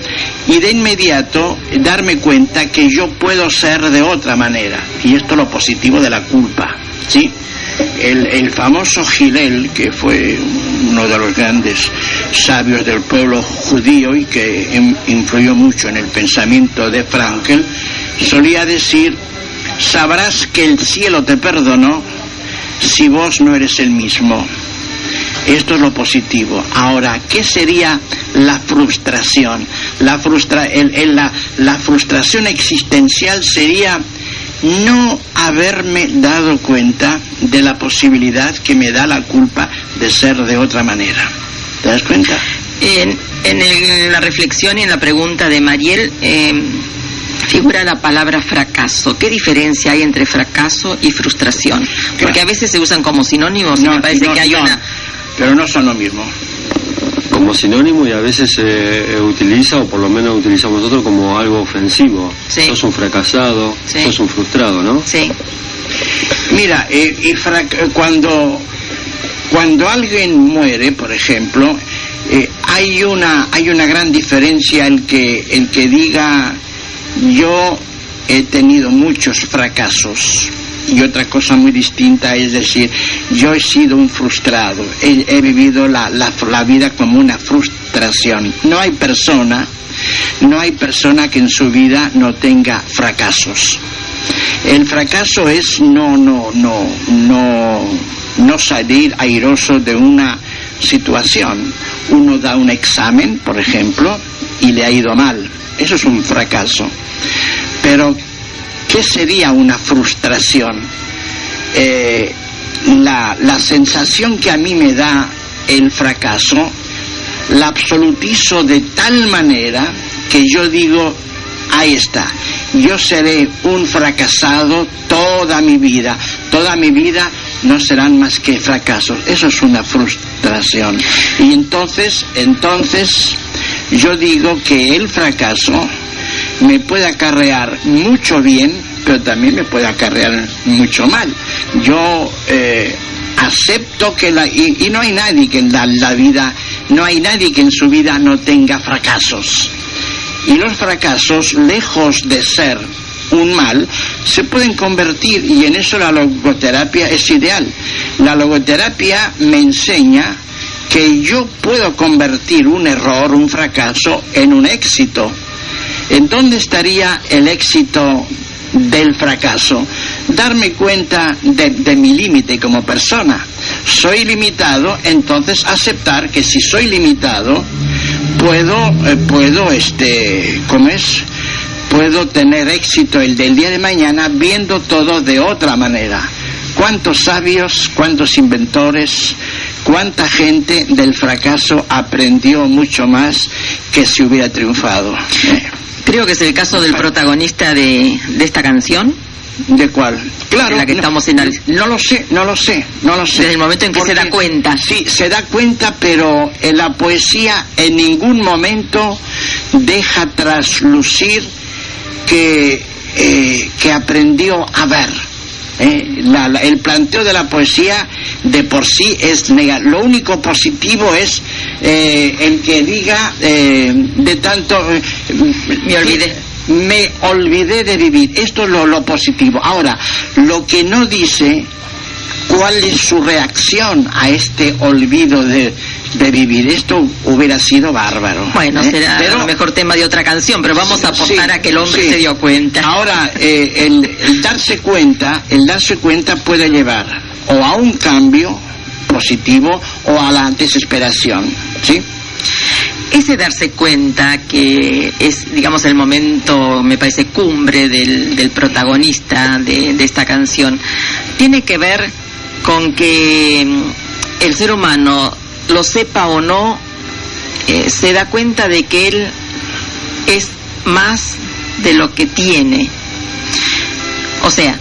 [SPEAKER 4] y de inmediato darme cuenta que yo puedo ser de otra manera. Y esto es lo positivo de la culpa, ¿sí? El, el famoso Gilel, que fue uno de los grandes sabios del pueblo judío y que in- influyó mucho en el pensamiento de Frankel, solía decir, sabrás que el cielo te perdonó si vos no eres el mismo. Esto es lo positivo. Ahora, ¿qué sería la frustración? La, frustra el- el- la, la frustración existencial sería no haberme dado cuenta de la posibilidad que me da la culpa de ser de otra manera. ¿Te das cuenta?
[SPEAKER 1] En, en el- la reflexión y en la pregunta de Mariel eh, figura la palabra fracaso. ¿Qué diferencia hay entre fracaso y frustración? Porque a veces se usan como sinónimos y
[SPEAKER 4] No,
[SPEAKER 1] me parece
[SPEAKER 4] no
[SPEAKER 1] que hay una...
[SPEAKER 4] Pero no son lo mismo.
[SPEAKER 2] como sinónimo y a veces se eh, utiliza, o por lo menos utilizamos nosotros, como algo ofensivo.
[SPEAKER 1] Sí.
[SPEAKER 2] Sos un fracasado,
[SPEAKER 1] Sí.
[SPEAKER 2] sos un frustrado, ¿no?
[SPEAKER 1] Sí,
[SPEAKER 4] Mira, eh, y frac- cuando, cuando alguien muere, por ejemplo, eh, hay, una, hay una gran diferencia el que, el que diga yo he tenido muchos fracasos y otra cosa muy distinta es decir, yo he sido un frustrado, he, vivido la, la, la vida como una frustración. No hay persona, no hay persona que en su vida no tenga fracasos. El fracaso es no, no, no, no, no salir airoso de una situación. Uno da un examen, por ejemplo, y le ha ido mal. Eso es un fracaso. Pero, ¿qué sería una frustración? Eh, la, la sensación que a mí me da el fracaso, la absolutizo de tal manera que yo digo, ahí está, yo seré un fracasado toda mi vida, toda mi vida no serán más que fracasos. Eso es una frustración. Y entonces, entonces, yo digo que el fracaso me puede acarrear mucho bien, pero también me puede acarrear mucho mal. Yo eh, acepto que la... Y, no hay nadie que en la vida, no hay nadie que en su vida no tenga fracasos. Y los fracasos, lejos de ser un mal, se pueden convertir, y en eso la logoterapia es ideal. La logoterapia me enseña que yo puedo convertir un error, un fracaso, en un éxito. ¿En dónde estaría el éxito del fracaso? Darme cuenta de, mi límite como persona. Soy limitado, entonces aceptar que si soy limitado, puedo, eh, puedo, este, ¿cómo es? Puedo tener éxito el del día de mañana viendo todo de otra manera. ¿Cuántos sabios, cuántos inventores, cuánta gente del fracaso aprendió mucho más que si hubiera triunfado? Eh.
[SPEAKER 1] Creo que es el caso del protagonista de, de esta canción.
[SPEAKER 4] ¿De cuál? Claro.
[SPEAKER 1] De la que
[SPEAKER 4] no,
[SPEAKER 1] estamos en el...
[SPEAKER 4] No lo sé, no lo sé, no lo sé.
[SPEAKER 1] Desde el momento en que
[SPEAKER 4] Porque,
[SPEAKER 1] se da cuenta.
[SPEAKER 4] Sí, se da cuenta, pero en la poesía en ningún momento deja traslucir que, eh, que aprendió a ver. Eh, la, la, el planteo de la poesía de por sí es negar. Lo único positivo es eh, el que diga eh, de tanto. eh,
[SPEAKER 1] Me olvidé.
[SPEAKER 4] Me olvidé de vivir. Esto es lo, lo positivo. Ahora, lo que no dice cuál es su reacción a este olvido de, de vivir. Esto hubiera sido bárbaro.
[SPEAKER 1] Bueno,
[SPEAKER 4] ¿eh?
[SPEAKER 1] será
[SPEAKER 4] Pero-
[SPEAKER 1] lo mejor tema de otra canción, pero vamos a apostar
[SPEAKER 4] Sí,
[SPEAKER 1] a que el hombre
[SPEAKER 4] sí.
[SPEAKER 1] se dio cuenta.
[SPEAKER 4] Ahora, eh, el, el darse cuenta, el darse cuenta puede llevar o a un cambio positivo o a la desesperación, ¿sí?
[SPEAKER 1] Ese darse cuenta que es, digamos, el momento, me parece, cumbre del, del protagonista de, de esta canción, tiene que ver con que mm, el ser humano, lo sepa o no, eh, se da cuenta de que él es más de lo que tiene. O sea,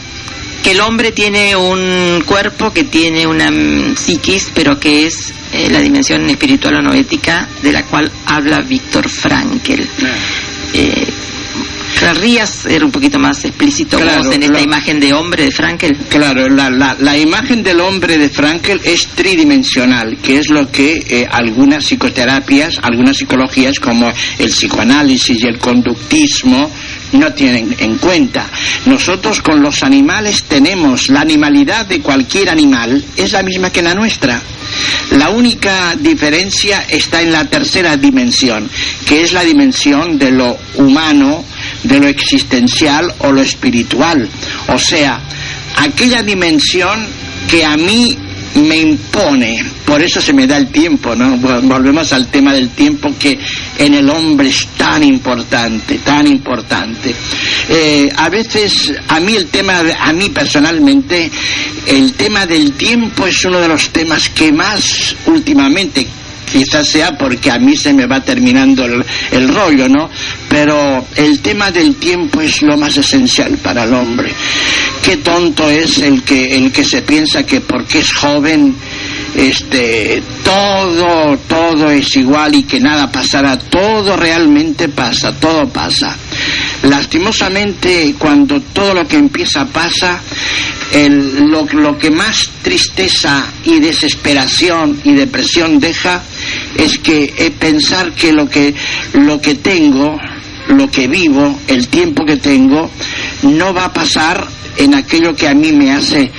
[SPEAKER 1] que el hombre tiene un cuerpo, que tiene una psiquis, pero que es eh, la dimensión espiritual o noética de la cual habla Víctor Frankel. Eh, Querrías ser un poquito más explícito
[SPEAKER 4] Claro,
[SPEAKER 1] vos en esta imagen de hombre de Frankel.
[SPEAKER 4] Claro, la, la, la imagen del hombre de Frankel es tridimensional, que es lo que eh, algunas psicoterapias, algunas psicologías como el psicoanálisis y el conductismo no tienen en cuenta. Nosotros con los animales tenemos la animalidad de cualquier animal, es la misma que la nuestra. La única diferencia está en la tercera dimensión, que es la dimensión de lo humano, de lo existencial o lo espiritual. O sea, aquella dimensión que a mí me impone, por eso se me da el tiempo, ¿no? Vol- Volvemos al tema del tiempo que en el hombre es tan importante, tan importante. Eh, a veces, a mí el tema, a mí personalmente, el tema del tiempo es uno de los temas que más últimamente quizás sea porque a mí se me va terminando el, el rollo, ¿no? Pero el tema del tiempo es lo más esencial para el hombre. Qué tonto es el que el que se piensa que porque es joven este todo todo es igual y que nada pasará, todo realmente pasa, todo pasa. Lastimosamente cuando todo lo que empieza pasa, el- lo, lo que más tristeza y desesperación y depresión deja es que eh, pensar que lo que lo que tengo lo que vivo el tiempo que tengo no va a pasar en aquello que a mí me hace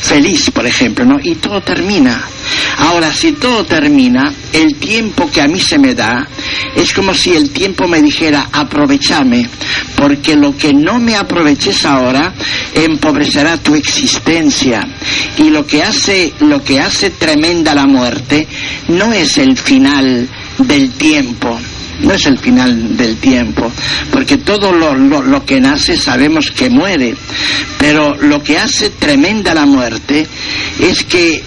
[SPEAKER 4] feliz por ejemplo no y todo termina. Ahora si todo termina el tiempo que a mí se me da es como si el tiempo me dijera aprovechame porque lo que no me aproveches ahora empobrecerá tu existencia. Y lo que hace lo que hace tremenda la muerte no es el final del tiempo no es el final del tiempo, porque todo lo, lo- que nace sabemos que muere, pero lo que hace tremenda la muerte es que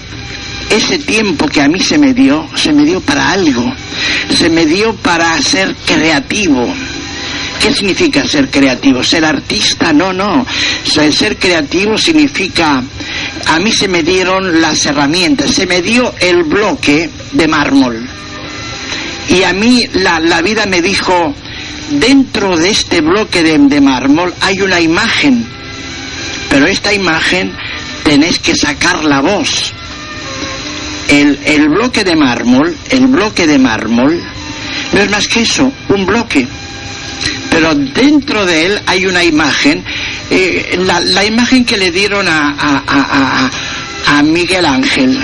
[SPEAKER 4] ese tiempo que a mí se me dio, se me dio para algo, se me dio para ser creativo. ¿Qué significa ser creativo? ¿Ser artista? No, no. Ser ser creativo significa, a mí se me dieron las herramientas, se me dio el bloque de mármol. Y a mí la, la vida me dijo, dentro de este bloque de, de mármol hay una imagen, pero esta imagen tenés que sacar la voz. El, el bloque de mármol, el bloque de mármol, no es más que eso, un bloque. Pero dentro de él hay una imagen, eh, la, la imagen que le dieron a, a- a- a- a Miguel Ángel,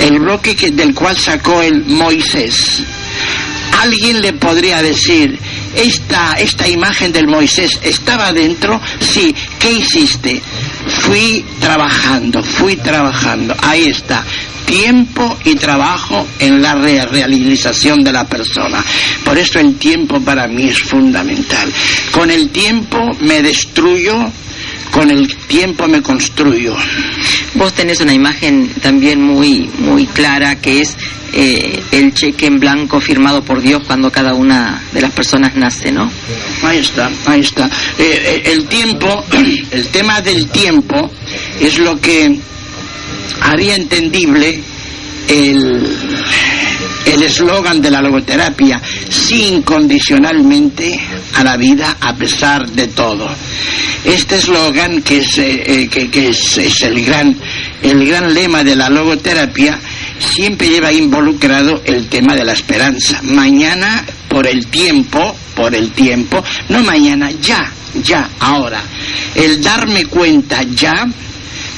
[SPEAKER 4] el bloque que- del cual sacó el Moisés. Alguien le podría decir, esta, esta imagen del Moisés estaba dentro, sí, ¿qué hiciste? Fui trabajando, fui trabajando, ahí está. Tiempo y trabajo en la re- realización de la persona. Por eso el tiempo para mí es fundamental. Con el tiempo me destruyo, con el tiempo me construyo.
[SPEAKER 1] Vos tenés una imagen también muy muy clara que es eh, el cheque en blanco firmado por Dios cuando cada una de las personas nace, ¿no?
[SPEAKER 4] Ahí está, ahí está. Eh, eh, el tiempo, el tema del tiempo es lo que haría entendible el el eslogan de la logoterapia, sí incondicionalmente a la vida a pesar de todo. Este eslogan que es, eh, eh, que, es, es el gran el gran lema de la logoterapia siempre lleva involucrado el tema de la esperanza. Mañana por el tiempo, por el tiempo, no mañana, ya, ya, ahora. El darme cuenta ya,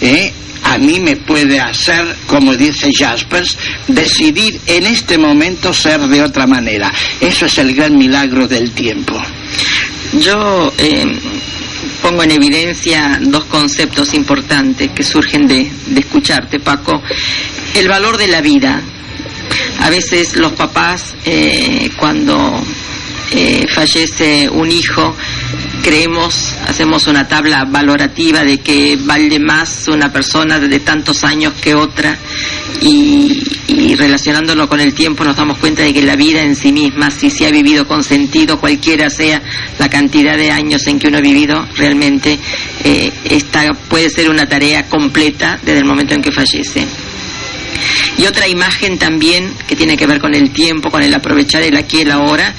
[SPEAKER 4] ¿eh? A mí me puede hacer, como dice Jaspers, decidir en este momento ser de otra manera. Eso es el gran milagro del tiempo.
[SPEAKER 1] Yo eh, pongo en evidencia dos conceptos importantes que surgen de, de escucharte, Paco. El valor de la vida. A veces los papás, eh, cuando eh, fallece un hijo, creemos, hacemos una tabla valorativa de que vale más una persona de tantos años que otra y, y relacionándolo con el tiempo nos damos cuenta de que la vida en sí misma, si se ha vivido con sentido, cualquiera sea la cantidad de años en que uno ha vivido, realmente eh, esta puede ser una tarea completa desde el momento en que fallece. Y otra imagen también que tiene que ver con el tiempo, con el aprovechar el aquí y el ahora,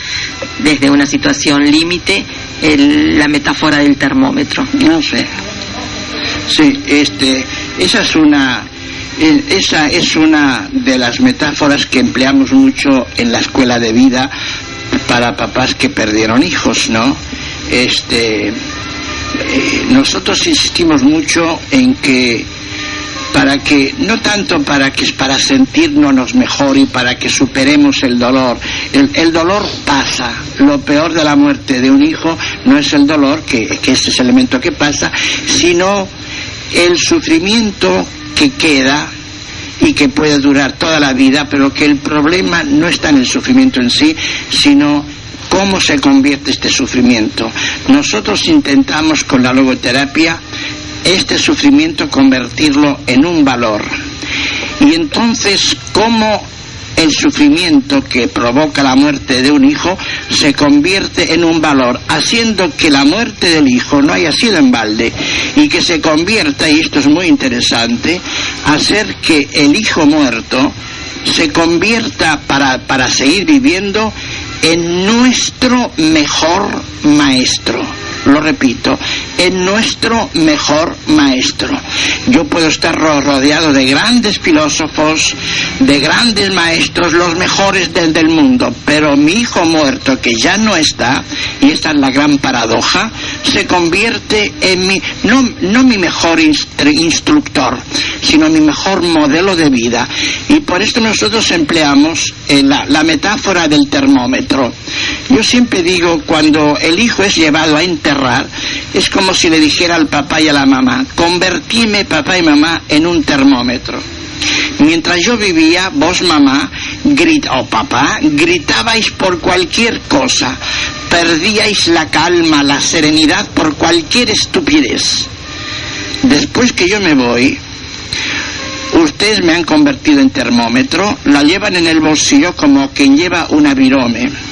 [SPEAKER 1] desde una situación límite la metáfora del termómetro.
[SPEAKER 4] No sé. Sí, este, esa es una esa es una de las metáforas que empleamos mucho en la escuela de vida para papás que perdieron hijos, ¿no? Este, eh, nosotros insistimos mucho en que para que no tanto para que para sentirnos mejor y para que superemos el dolor el, dolor pasa lo peor de la muerte de un hijo no es el dolor que, que ese es el elemento que pasa sino el sufrimiento que queda y que puede durar toda la vida, pero que el problema no está en el sufrimiento en sí, sino cómo se convierte este sufrimiento. Nosotros intentamos con la logoterapia este sufrimiento convertirlo en un valor. Y entonces, ¿cómo el sufrimiento que provoca la muerte de un hijo se convierte en un valor, haciendo que la muerte del hijo no haya sido en balde y que se convierta, y esto es muy interesante, hacer que el hijo muerto se convierta para, para seguir viviendo en nuestro mejor maestro lo repito, en nuestro mejor maestro. Yo puedo estar rodeado de grandes filósofos, de grandes maestros, los mejores del, del mundo, pero mi hijo muerto, que ya no está, y esta es la gran paradoja, se convierte en mi, no, no mi mejor instructor, sino mi mejor modelo de vida. Y por esto nosotros empleamos eh, la, la metáfora del termómetro. Yo siempre digo, cuando el hijo es llevado a enterrar, es como si le dijera al papá y a la mamá, convertíme papá y mamá en un termómetro. Mientras yo vivía, vos mamá o papá gritabais por cualquier cosa, perdíais la calma, la serenidad por cualquier estupidez. Después que yo me voy, ustedes me han convertido en termómetro, la llevan en el bolsillo como quien lleva una virome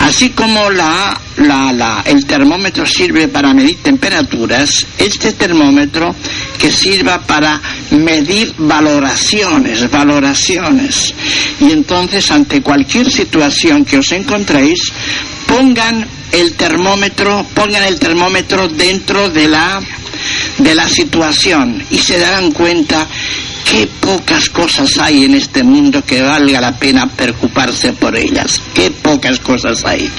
[SPEAKER 4] Así como la, el termómetro sirve para medir temperaturas, este termómetro que sirva para medir valoraciones, valoraciones. Y entonces ante cualquier situación que os encontréis, pongan el termómetro, pongan el termómetro dentro de la de la situación y se darán cuenta qué pocas cosas hay en este mundo que valga la pena preocuparse por ellas. Qué pocas cosas hay.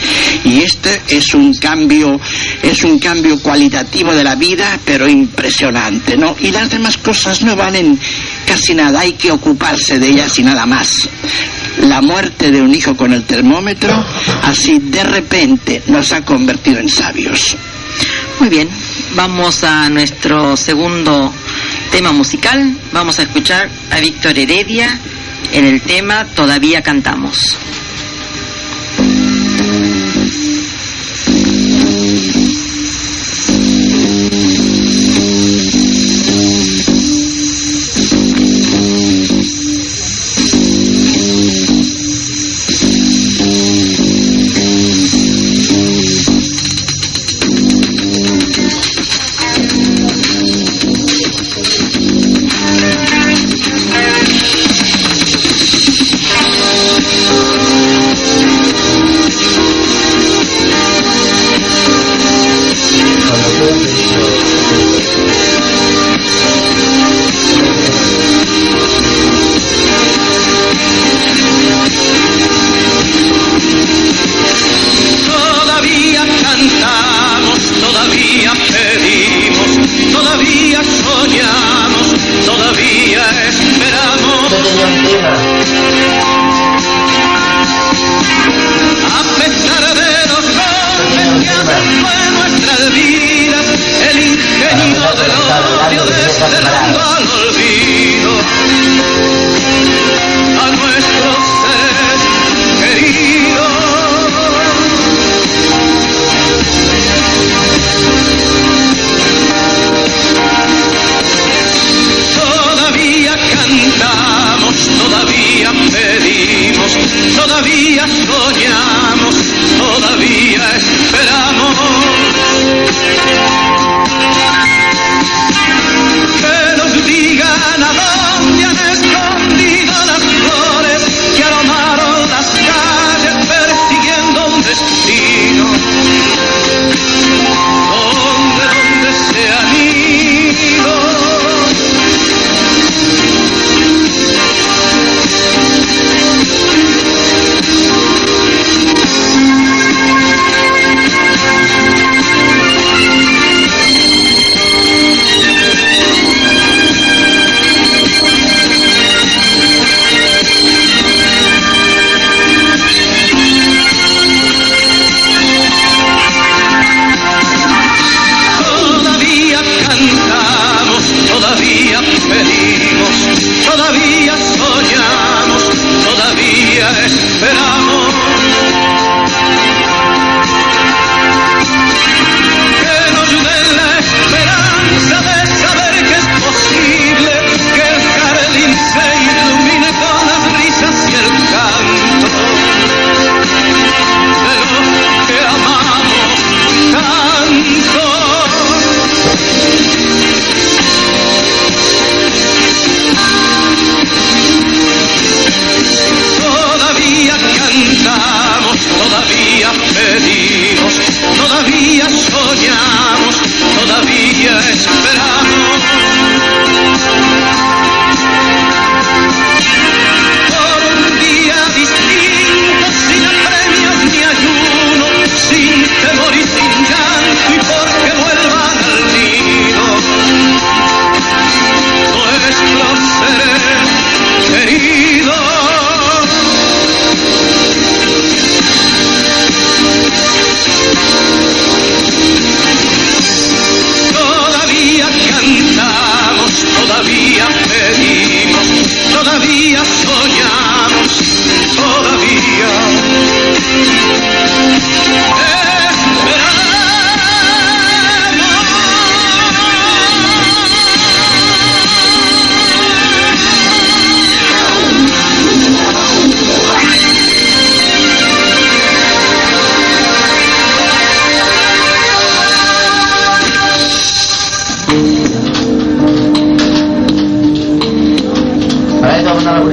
[SPEAKER 4] Y este es un cambio, es un cambio cualitativo de la vida, pero impresionante, ¿no? Y las demás cosas no valen casi nada, hay que ocuparse de ellas y nada más. La muerte de un hijo con el termómetro, así de repente nos ha convertido en sabios.
[SPEAKER 1] Muy bien, vamos a nuestro segundo tema musical. Vamos a escuchar a Víctor Heredia en el tema Todavía cantamos.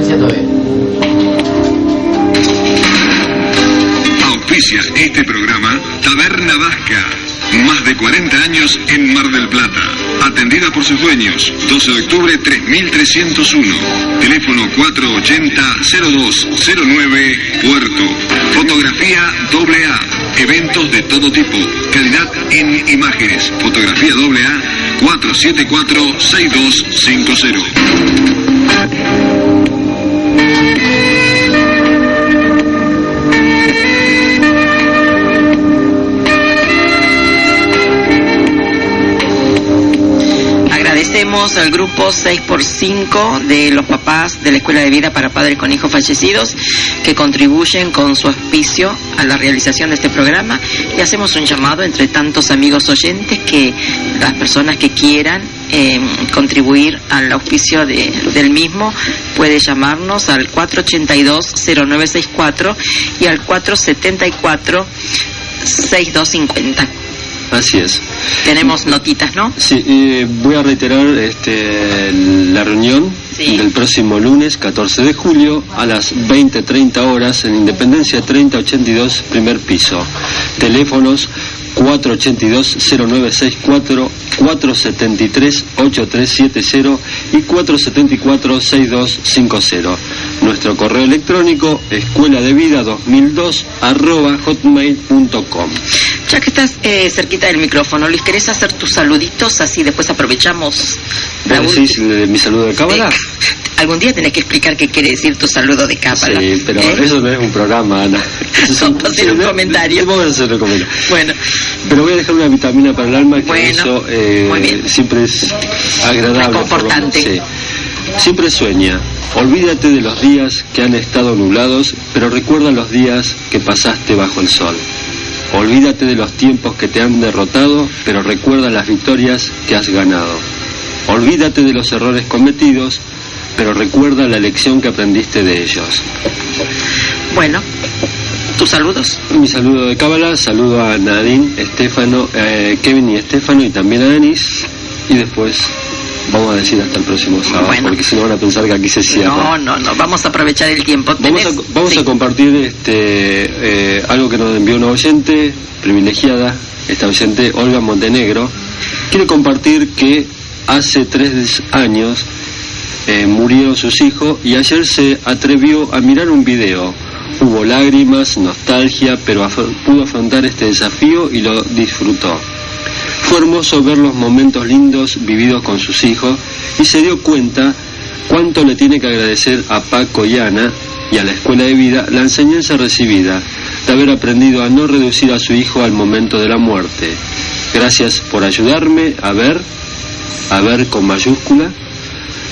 [SPEAKER 5] Ya este programa Taberna Vasca. Más de 40 años en Mar del Plata. Atendida por sus dueños. 12 de octubre 3301. Teléfono 480-0209 Puerto. Fotografía AA. Eventos de todo tipo. Calidad en imágenes. Fotografía AA 474-6250.
[SPEAKER 1] Al grupo 6x5 de los papás de la Escuela de Vida para Padres con Hijos Fallecidos que contribuyen con su auspicio a la realización de este programa y hacemos un llamado entre tantos amigos oyentes que las personas que quieran eh, contribuir al auspicio de, del mismo puede llamarnos al 482-0964 y al 474-6250.
[SPEAKER 2] Así es.
[SPEAKER 1] Tenemos notitas, ¿no?
[SPEAKER 2] Sí, eh, voy a reiterar este, la reunión
[SPEAKER 1] Sí.
[SPEAKER 2] del próximo lunes 14 de julio a las 20.30 horas en Independencia 3082, primer piso. Teléfonos 482-0964, 473-8370 y 474-6250. Nuestro correo electrónico escuela de vida 2002 arroba hotmail.com.
[SPEAKER 1] Ya que estás eh, cerquita del micrófono, Luis, ¿querés hacer tus saluditos? Así después aprovechamos. la
[SPEAKER 2] ¿Vos
[SPEAKER 1] ul-
[SPEAKER 2] decís de mi saludo de cábala?
[SPEAKER 1] Eh, algún día tenés que explicar qué quiere decir tu saludo de cábala.
[SPEAKER 2] Sí, pero
[SPEAKER 1] ¿eh?
[SPEAKER 2] eso no es un programa, Ana. Eso es
[SPEAKER 1] a hacer un
[SPEAKER 2] sí,
[SPEAKER 1] comentario.
[SPEAKER 2] Vamos a hacer un comentario.
[SPEAKER 1] Bueno,
[SPEAKER 2] Pero voy a dejar una vitamina para el alma que
[SPEAKER 1] Bueno,
[SPEAKER 2] eso eh,
[SPEAKER 1] muy bien.
[SPEAKER 2] siempre es agradable.
[SPEAKER 1] Reconfortante.
[SPEAKER 2] sí. Siempre sueña. Olvídate de los días que han estado nublados, pero recuerda los días que pasaste bajo el sol. Olvídate de los tiempos que te han derrotado, pero recuerda las victorias que has ganado. Olvídate de los errores cometidos, pero recuerda la lección que aprendiste de ellos.
[SPEAKER 1] bueno, tus saludos.
[SPEAKER 2] Mi saludo de Cábala, saludo a Nadine, Estefano, eh, Kevin y Estefano y también a Denis. Y después vamos a decir hasta el próximo sábado,
[SPEAKER 1] Bueno.
[SPEAKER 2] porque si no van a pensar que aquí se cierra.
[SPEAKER 1] No, no, no, vamos a aprovechar el tiempo.
[SPEAKER 2] Vamos, a, vamos
[SPEAKER 1] sí.
[SPEAKER 2] a compartir este eh, algo que nos envió una oyente privilegiada, esta oyente Olga Montenegro. Quiere compartir que hace tres años eh, murieron sus hijos y ayer se atrevió a mirar un video. Hubo lágrimas, nostalgia, pero af- pudo afrontar este desafío y lo disfrutó. Fue hermoso ver los momentos lindos vividos con sus hijos y se dio cuenta cuánto le tiene que agradecer a Paco y Ana y a la escuela de vida la enseñanza recibida de haber aprendido a no reducir a su hijo al momento de la muerte. Gracias por ayudarme a ver, a ver con mayúscula.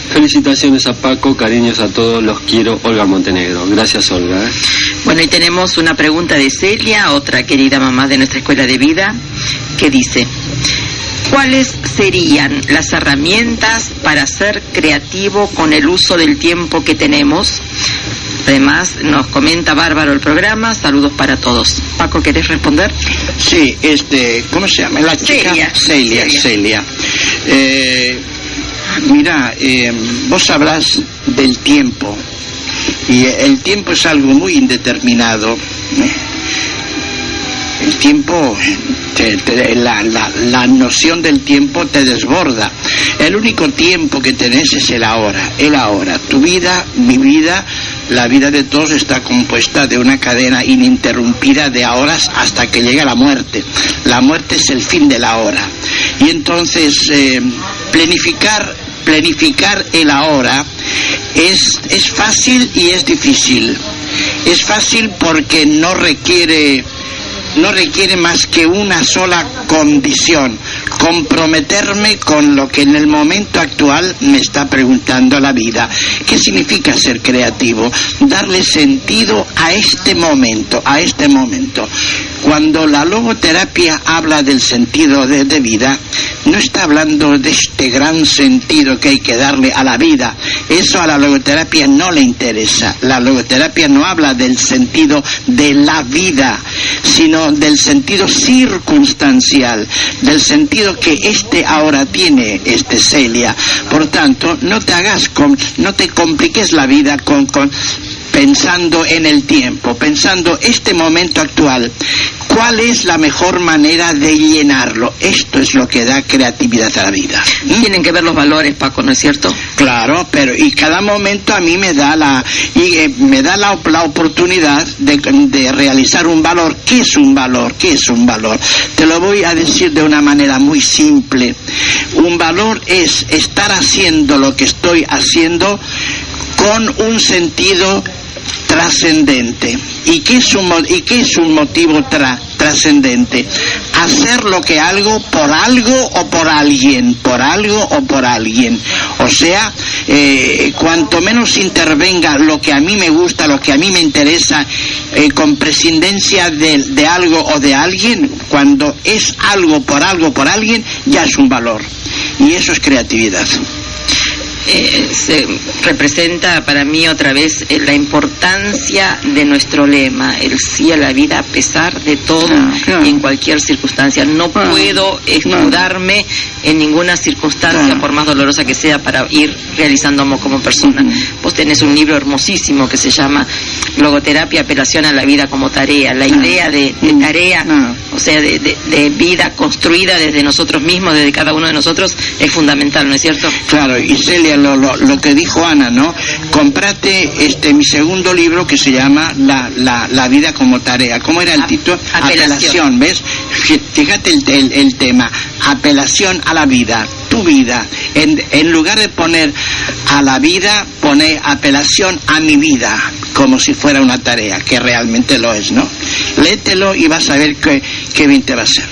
[SPEAKER 2] Felicitaciones a Paco, cariños a todos, los quiero, Olga Montenegro. Gracias Olga.
[SPEAKER 1] Bueno, y tenemos una pregunta de Celia, otra querida mamá de nuestra escuela de vida, que dice, ¿cuáles serían las herramientas para ser creativo con el uso del tiempo que tenemos? Además, nos comenta Bárbaro el programa, saludos para todos. Paco, ¿querés responder?
[SPEAKER 4] Sí, este, ¿cómo se llama? La chica
[SPEAKER 1] Celia.
[SPEAKER 4] Celia.
[SPEAKER 1] Celia.
[SPEAKER 4] Celia. Eh, mira, eh, vos hablas del tiempo y el tiempo es algo muy indeterminado. El tiempo, la, la- la noción del tiempo te desborda. El único tiempo que tenés es el ahora, el ahora. Tu vida, mi vida, la vida de todos está compuesta de una cadena ininterrumpida de horas hasta que llega la muerte. La muerte es el fin de la hora. Y entonces, eh, planificar, planificar el ahora es, es fácil y es difícil. Es fácil porque no requiere no requiere más que una sola condición, comprometerme con lo que en el momento actual me está preguntando la vida. ¿Qué significa ser creativo? Darle sentido a este momento, a este momento. Cuando la logoterapia habla del sentido de, de vida, no está hablando de este gran sentido que hay que darle a la vida. Eso a la logoterapia no le interesa. La logoterapia no habla del sentido de la vida, sino del sentido circunstancial, del sentido que este ahora tiene, este Celia. Por tanto, no te hagas, con, no te compliques la vida con, con pensando en el tiempo, pensando este momento actual, ¿cuál es la mejor manera de llenarlo? Esto es lo que da creatividad a la vida.
[SPEAKER 1] ¿Mm? Tienen que ver los valores, Paco, ¿no es cierto?
[SPEAKER 4] Claro, pero y cada momento a mí me da la y eh, me da la, la oportunidad de, de, realizar un valor. ¿Qué es un valor? ¿Qué es un valor? Te lo voy a decir de una manera muy simple. Un valor es estar haciendo lo que estoy haciendo con un sentido trascendente. ¿Y qué es un, y qué es un motivo trascendente? Hacer lo que algo por algo o por alguien, por algo o por alguien. O sea, eh, cuanto menos intervenga lo que a mí me gusta, lo que a mí me interesa, eh, con prescindencia de, de algo o de alguien, cuando es algo por algo por alguien, ya es un valor. Y eso es creatividad.
[SPEAKER 1] Eh, se representa para mí otra vez eh, la importancia de nuestro lema, el sí a la vida a pesar de todo y en cualquier circunstancia. No puedo escudarme en ninguna circunstancia, por más dolorosa que sea, para ir realizándome como persona. Vos tenés un libro hermosísimo que se llama Logoterapia, apelación a la vida como tarea. La idea de, tarea, o sea, de, de, vida construida desde nosotros mismos, desde cada uno de nosotros, es fundamental, ¿no es cierto?
[SPEAKER 4] Claro, y Celia, lo, lo, lo, que dijo Ana, ¿no? Comprate este mi segundo libro que se llama La, la, la vida como tarea. ¿Cómo era el título?
[SPEAKER 1] Apelación.
[SPEAKER 4] ¿ves? Fíjate el, el, el, tema, apelación a la vida, tu vida. En, en lugar de poner a la vida, pone apelación a mi vida, como si fuera una tarea, que realmente lo es, ¿no? Léetelo y vas a ver qué, qué bien te va a hacer.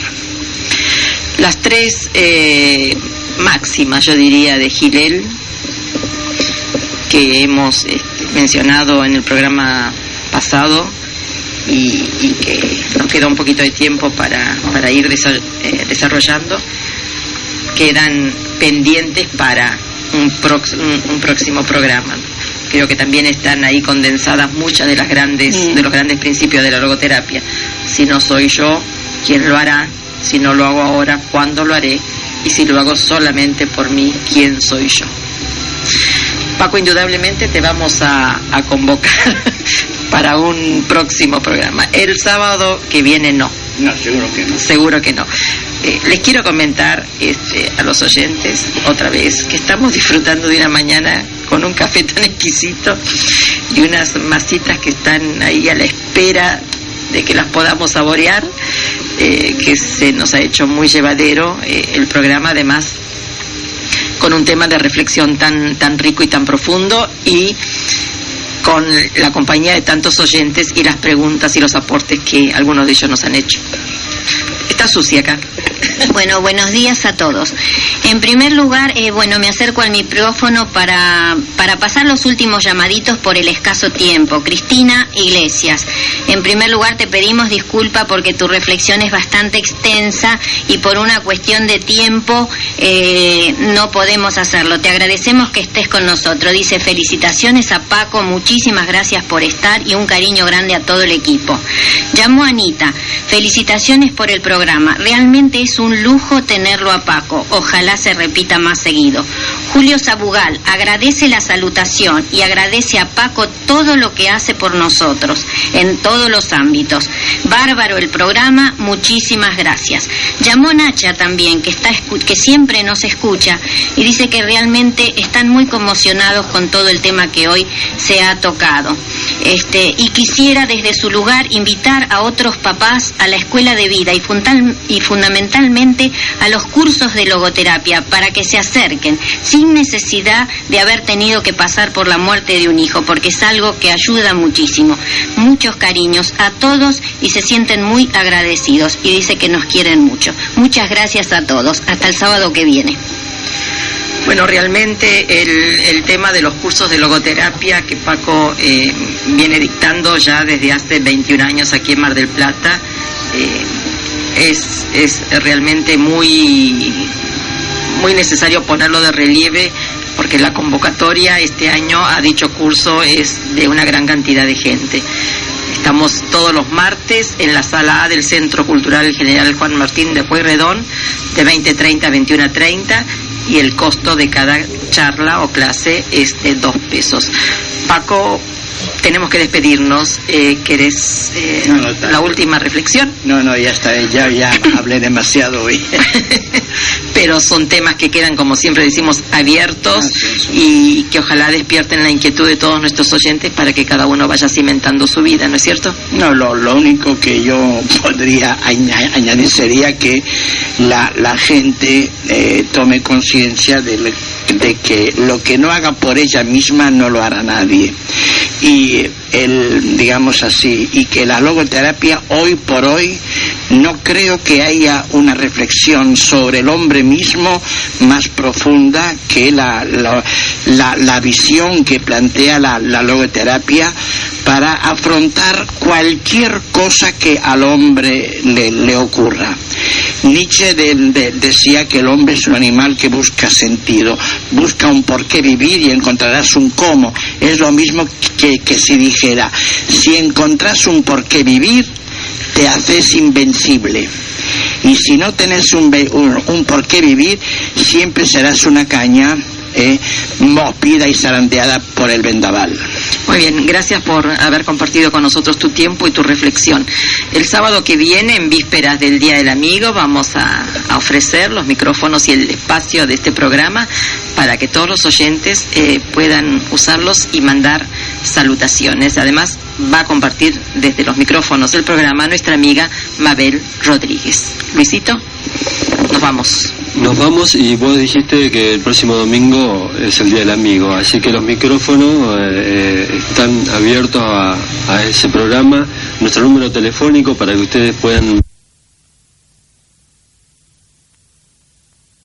[SPEAKER 1] Las tres eh, máximas, yo diría, de Gilel, que hemos este, mencionado en el programa pasado y, y, que nos queda un poquito de tiempo para, para ir eh, desarrollando, quedan pendientes para un, prox, un, un, próximo programa. Creo que también están ahí condensadas muchas de las grandes mm. de los grandes principios de la logoterapia. Si no soy yo, ¿quién lo hará? Si no lo hago ahora, ¿cuándo lo haré? Y si lo hago solamente por mí, ¿quién soy yo? Paco, indudablemente te vamos a, a convocar para un próximo programa. El sábado que viene no.
[SPEAKER 4] No, seguro que no.
[SPEAKER 1] Seguro que no. Eh, les quiero comentar este, a los oyentes otra vez que estamos disfrutando de una mañana con un café tan exquisito y unas masitas que están ahí a la espera de que las podamos saborear, eh, que se nos ha hecho muy llevadero eh, el programa, además con un tema de reflexión tan, tan rico y tan profundo y con la compañía de tantos oyentes y las preguntas y los aportes que algunos de ellos nos han hecho. Está sucia acá.
[SPEAKER 6] Bueno, buenos días a todos. En primer lugar, eh, bueno, me acerco al micrófono para, para pasar los últimos llamaditos por el escaso tiempo. Cristina Iglesias, en primer lugar te pedimos disculpa porque tu reflexión es bastante extensa y por una cuestión de tiempo eh, no podemos hacerlo. Te agradecemos que estés con nosotros. Dice felicitaciones a Paco, muchísimas gracias por estar y un cariño grande a todo el equipo. Llamó Anita, felicitaciones por el programa. Realmente es un lujo tenerlo a Paco. Ojalá se repita más seguido. Julio Sabugal agradece la salutación y agradece a Paco todo lo que hace por nosotros en todos los ámbitos. Bárbaro el programa, muchísimas gracias. Llamó Nacha también, que, está, que siempre nos escucha y dice que realmente están muy conmocionados con todo el tema que hoy se ha tocado. Este, y quisiera desde su lugar invitar a otros papás a la escuela de vida y, fundal, y fundamentalmente a los cursos de logoterapia para que se acerquen sin necesidad de haber tenido que pasar por la muerte de un hijo, porque es algo que ayuda muchísimo. Muchos cariños a todos y se sienten muy agradecidos y dice que nos quieren mucho. Muchas gracias a todos. Hasta el sábado que viene.
[SPEAKER 1] Bueno, realmente el, el, tema de los cursos de logoterapia que Paco eh, viene dictando ya desde hace 21 años aquí en Mar del Plata eh, es, es realmente muy, muy necesario ponerlo de relieve porque la convocatoria este año a dicho curso es de una gran cantidad de gente. Estamos todos los martes en la sala A del Centro Cultural General Juan Martín de Pueyrredón de 20.30 a 21.30 y el costo de cada charla o clase es de dos pesos. Paco tenemos que despedirnos. Eh, ¿Querés eh,
[SPEAKER 4] No, no, está
[SPEAKER 1] la última reflexión?
[SPEAKER 4] No, no, ya está, ya, ya hablé demasiado hoy.
[SPEAKER 1] Pero son temas que quedan, como siempre decimos, abiertos
[SPEAKER 4] Ah,
[SPEAKER 1] y que ojalá despierten la inquietud de todos nuestros oyentes para que cada uno vaya cimentando su vida, ¿no es cierto?
[SPEAKER 4] No, lo, lo único que yo podría aña- añadir sería que la, la gente eh, tome conciencia de, le- de que lo que no haga por ella misma no lo hará nadie. Y el, digamos así, y que la logoterapia hoy por hoy no creo que haya una reflexión sobre el hombre mismo más profunda que la, la, la- la visión que plantea la, la logoterapia para afrontar cualquier cosa que al hombre le, ocurra. Nietzsche de- de- decía que el hombre es un animal que busca sentido, busca un por qué vivir y encontrarás un cómo. Es lo mismo que, que si dijera, si encontrás un por qué vivir, te haces invencible. Y si no tenés un, un, por qué vivir, siempre serás una caña eh, móspida y zarandeada por el vendaval.
[SPEAKER 1] Muy bien, gracias por haber compartido con nosotros tu tiempo y tu reflexión. El sábado que viene, en vísperas del Día del Amigo, vamos a, ofrecer los micrófonos y el espacio de este programa para que todos los oyentes eh, puedan usarlos y mandar salutaciones. Además, va a compartir desde los micrófonos del programa nuestra amiga Mabel Rodríguez. Luisito, nos vamos.
[SPEAKER 2] Nos vamos y vos dijiste que el próximo domingo es el Día del Amigo, así que los micrófonos eh, eh, están abiertos a, a ese programa, nuestro número telefónico para que ustedes puedan